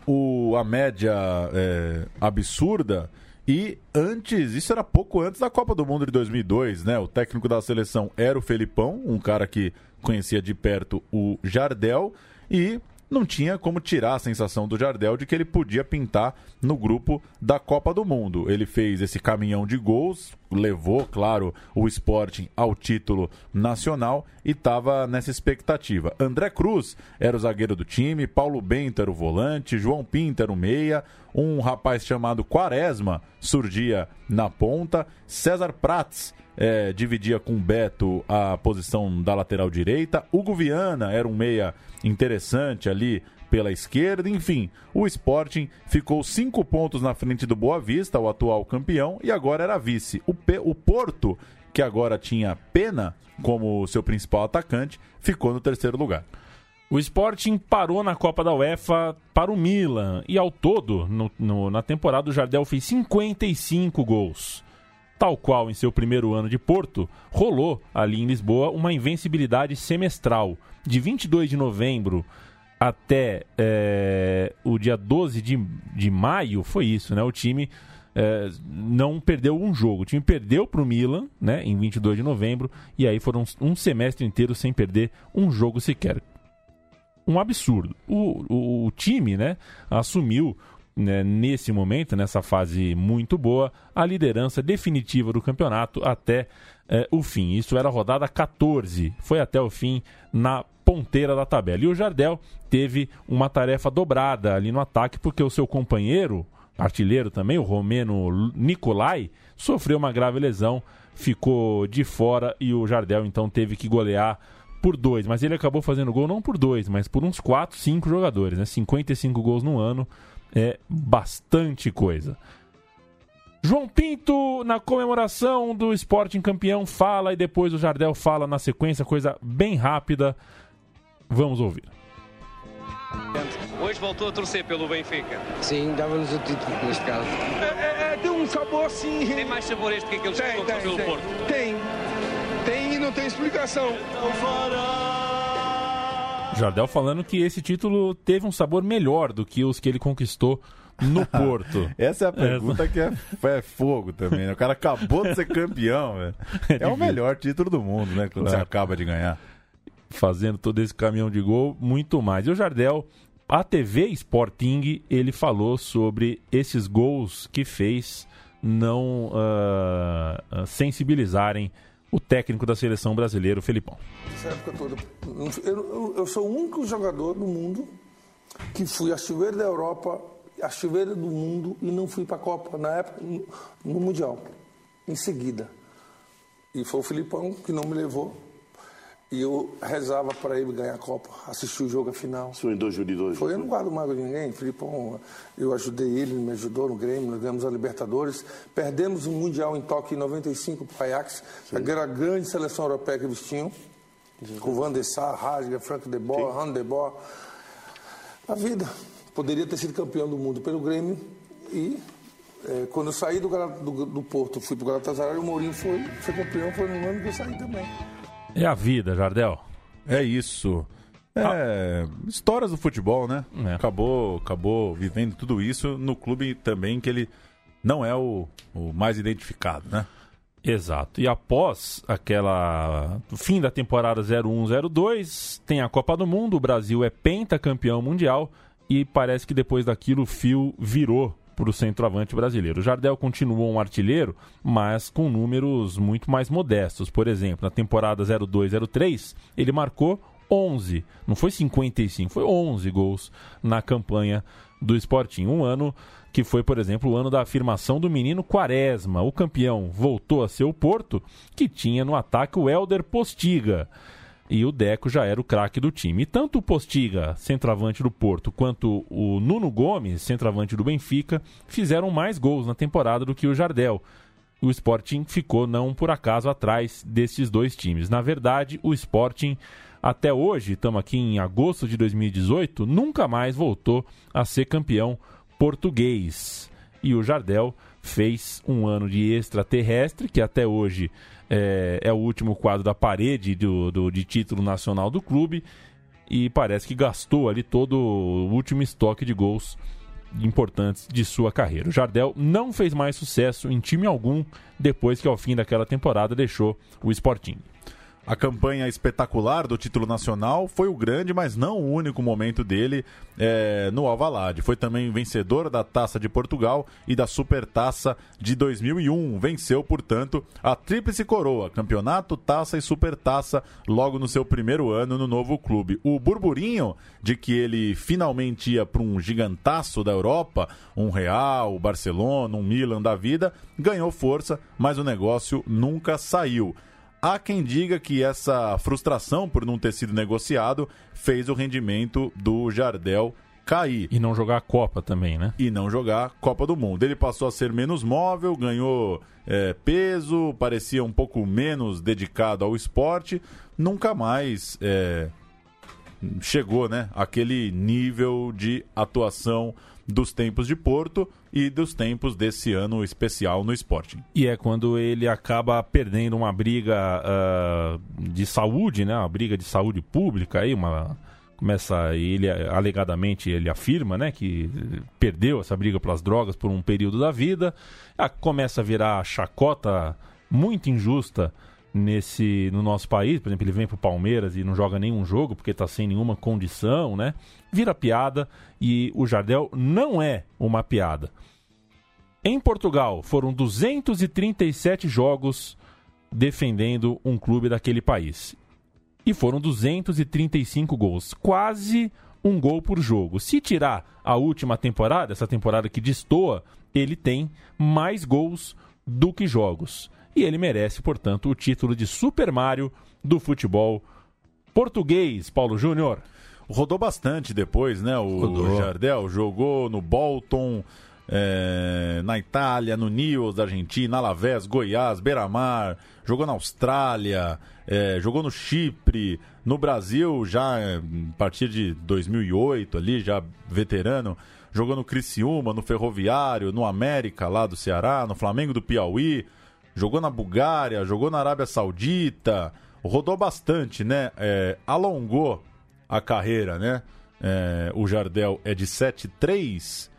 O, a média é, absurda E antes, isso era pouco antes da Copa do Mundo de 2002, né? O técnico da seleção era o Felipão, um cara que conhecia de perto o Jardel e não tinha como tirar a sensação do Jardel de que ele podia pintar no grupo da Copa do Mundo. Ele fez esse caminhão de gols, levou, claro, o Sporting ao título nacional e estava nessa expectativa. André Cruz era o zagueiro do time, Paulo Bento era o volante, João Pinto era o meia, um rapaz chamado Quaresma surgia na ponta, César Prats é, dividia com Beto a posição da lateral direita. Hugo Viana era um meia interessante ali pela esquerda. Enfim, o Sporting ficou cinco pontos na frente do Boa Vista, o atual campeão, e agora era vice. O, P... o Porto, que agora tinha Pena como seu principal atacante, ficou no terceiro lugar. O Sporting parou na Copa da UEFA para o Milan e ao todo, no, no, na temporada, o Jardel fez 55 gols tal qual em seu primeiro ano de Porto, rolou ali em Lisboa uma invencibilidade semestral. De 22 de novembro até é, o dia 12 de, de maio, foi isso, né? O time é, não perdeu um jogo. O time perdeu para o Milan, né? Em 22 de novembro, e aí foram um semestre inteiro sem perder um jogo sequer. Um absurdo. O, o, o time, né? Assumiu né, nesse momento, nessa fase muito boa, a liderança definitiva do campeonato até é, o fim. Isso era a rodada 14, foi até o fim na ponteira da tabela. E o Jardel teve uma tarefa dobrada ali no ataque, porque o seu companheiro, artilheiro também, o romeno Nicolai, sofreu uma grave lesão, ficou de fora e o Jardel então teve que golear por dois, mas ele acabou fazendo gol não por dois, mas por uns 4, 5 jogadores, né? 55 gols no ano é bastante coisa. João Pinto, na comemoração do Sporting campeão, fala e depois o Jardel fala na sequência, coisa bem rápida. Vamos ouvir. Hoje voltou a torcer pelo Benfica. Sim, dava-nos o título neste caso. É, é, é, tem um sabor assim. Tem mais sabor este que aqueles tem, que tem, pelo tem, Porto. Tem. Tem explicação. Jardel falando que esse título teve um sabor melhor do que os que ele conquistou no Porto. Essa é a pergunta Essa... que é, é, fogo também. Né? O cara acabou de ser campeão. Véio. É o melhor título do mundo, né? Quando você acaba de ganhar. Fazendo todo esse caminhão de gol, muito mais. E o Jardel, a TV Sporting, ele falou sobre esses gols que fez não uh, sensibilizarem o técnico da seleção brasileira, o Felipão. Essa época toda, eu, eu, sou o único jogador do mundo que fui a chuveiro da Europa, a chuveiro do mundo e não fui para a Copa na época, no Mundial, em seguida. E foi o Filipão que não me levou. E eu rezava para ele ganhar a Copa, assistir o jogo a final. Foi em 2002? Foi, eu não guardo mágoa de ninguém. Filipão, eu ajudei ele, ele me ajudou no Grêmio, nós ganhamos a Libertadores. Perdemos o um Mundial em Tóquio em 95 para o Ajax, Sim. a grande seleção europeia que eles tinham. Sim. Com Van der Sar, Rasga, Frank de Boer, Han de Boer. A vida. Poderia ter sido campeão do mundo pelo Grêmio e é, quando eu saí do, do, do Porto, fui para o Galatasaray, o Mourinho foi, foi campeão, foi no ano que eu saí também. É a vida, Jardel. É isso. É, ah. histórias do futebol, né? É. Acabou, acabou vivendo tudo isso no clube também que ele não é o, o mais identificado, né? Exato. E após aquela fim da temporada 0102, tem a Copa do Mundo, o Brasil é pentacampeão mundial e parece que depois daquilo o fio virou para o centroavante brasileiro. O Jardel continuou um artilheiro, mas com números muito mais modestos. Por exemplo, na temporada 02-03, ele marcou 11, não foi 55, foi 11 gols na campanha do Sporting. Um ano que foi, por exemplo, o ano da afirmação do menino Quaresma. O campeão voltou a ser o Porto, que tinha no ataque o Helder Postiga e o Deco já era o craque do time. E tanto o Postiga, centroavante do Porto, quanto o Nuno Gomes, centroavante do Benfica, fizeram mais gols na temporada do que o Jardel. O Sporting ficou não por acaso atrás desses dois times. Na verdade, o Sporting até hoje, estamos aqui em agosto de 2018, nunca mais voltou a ser campeão português. E o Jardel fez um ano de extraterrestre, que até hoje é, é o último quadro da parede do, do, de título nacional do clube e parece que gastou ali todo o último estoque de gols importantes de sua carreira. O Jardel não fez mais sucesso em time algum depois que ao fim daquela temporada deixou o Sporting. A campanha espetacular do título nacional foi o grande, mas não o único momento dele é, no Alvalade. Foi também vencedor da Taça de Portugal e da Supertaça de 2001. Venceu, portanto, a Tríplice Coroa, campeonato, taça e supertaça, logo no seu primeiro ano no novo clube. O burburinho de que ele finalmente ia para um gigantaço da Europa, um Real, Barcelona, um Milan da vida, ganhou força, mas o negócio nunca saiu. Há quem diga que essa frustração por não ter sido negociado fez o rendimento do Jardel cair. E não jogar a Copa também, né? E não jogar Copa do Mundo. Ele passou a ser menos móvel, ganhou é, peso, parecia um pouco menos dedicado ao esporte, nunca mais é, chegou né, àquele nível de atuação dos tempos de Porto e dos tempos desse ano especial no Sporting. E é quando ele acaba perdendo uma briga uh, de saúde, né? Uma briga de saúde pública aí, uma começa ele alegadamente ele afirma, né, que perdeu essa briga pelas drogas por um período da vida, começa a virar chacota muito injusta nesse no nosso país, por exemplo, ele vem pro Palmeiras e não joga nenhum jogo porque está sem nenhuma condição, né? Vira piada e o Jardel não é uma piada. Em Portugal, foram 237 jogos defendendo um clube daquele país. E foram 235 gols, quase um gol por jogo. Se tirar a última temporada, essa temporada que destoa, ele tem mais gols do que jogos e ele merece, portanto, o título de Super Mario do futebol português, Paulo Júnior. Rodou bastante depois, né? O Rodou. Jardel jogou no Bolton, é, na Itália, no Newell's da Argentina, Alavés, Goiás, Beira-Mar, jogou na Austrália, é, jogou no Chipre, no Brasil já é, a partir de 2008 ali, já veterano, jogou no Criciúma, no Ferroviário, no América lá do Ceará, no Flamengo do Piauí, jogou na Bulgária, jogou na Arábia Saudita, rodou bastante, né? É, alongou a carreira, né? É, o Jardel é de 7,3,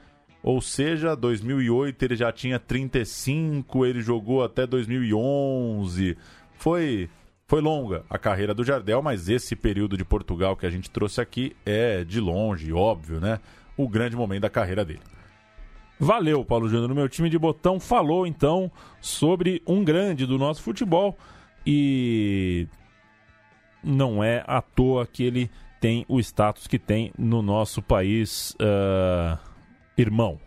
ou seja, 2008 ele já tinha 35, ele jogou até 2011. Foi foi longa a carreira do Jardel, mas esse período de Portugal que a gente trouxe aqui é de longe, óbvio, né? O grande momento da carreira dele. Valeu, Paulo Júnior. No meu time de botão falou então sobre um grande do nosso futebol e não é à toa que ele tem o status que tem no nosso país uh, irmão.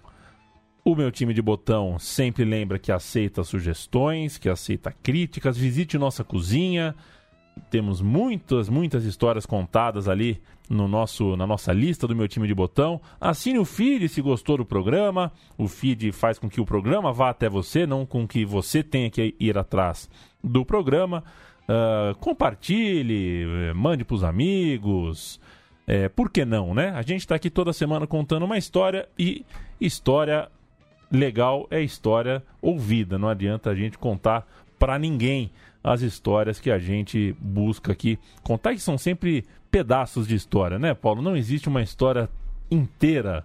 O meu time de botão sempre lembra que aceita sugestões, que aceita críticas. Visite nossa cozinha. Temos muitas, muitas histórias contadas ali no nosso, na nossa lista do meu time de botão. Assine o feed se gostou do programa. O feed faz com que o programa vá até você, não com que você tenha que ir atrás do programa. Uh, compartilhe, eh, mande para os amigos. É, por que não, né? A gente está aqui toda semana contando uma história e história legal é história ouvida. Não adianta a gente contar para ninguém as histórias que a gente busca aqui contar, que são sempre pedaços de história, né, Paulo? Não existe uma história inteira.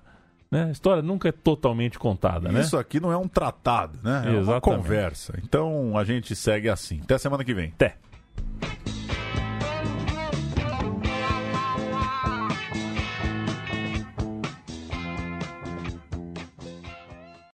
Né? A história nunca é totalmente contada, né? Isso aqui não é um tratado, né? É Exatamente. uma conversa. Então a gente segue assim. Até semana que vem. Até.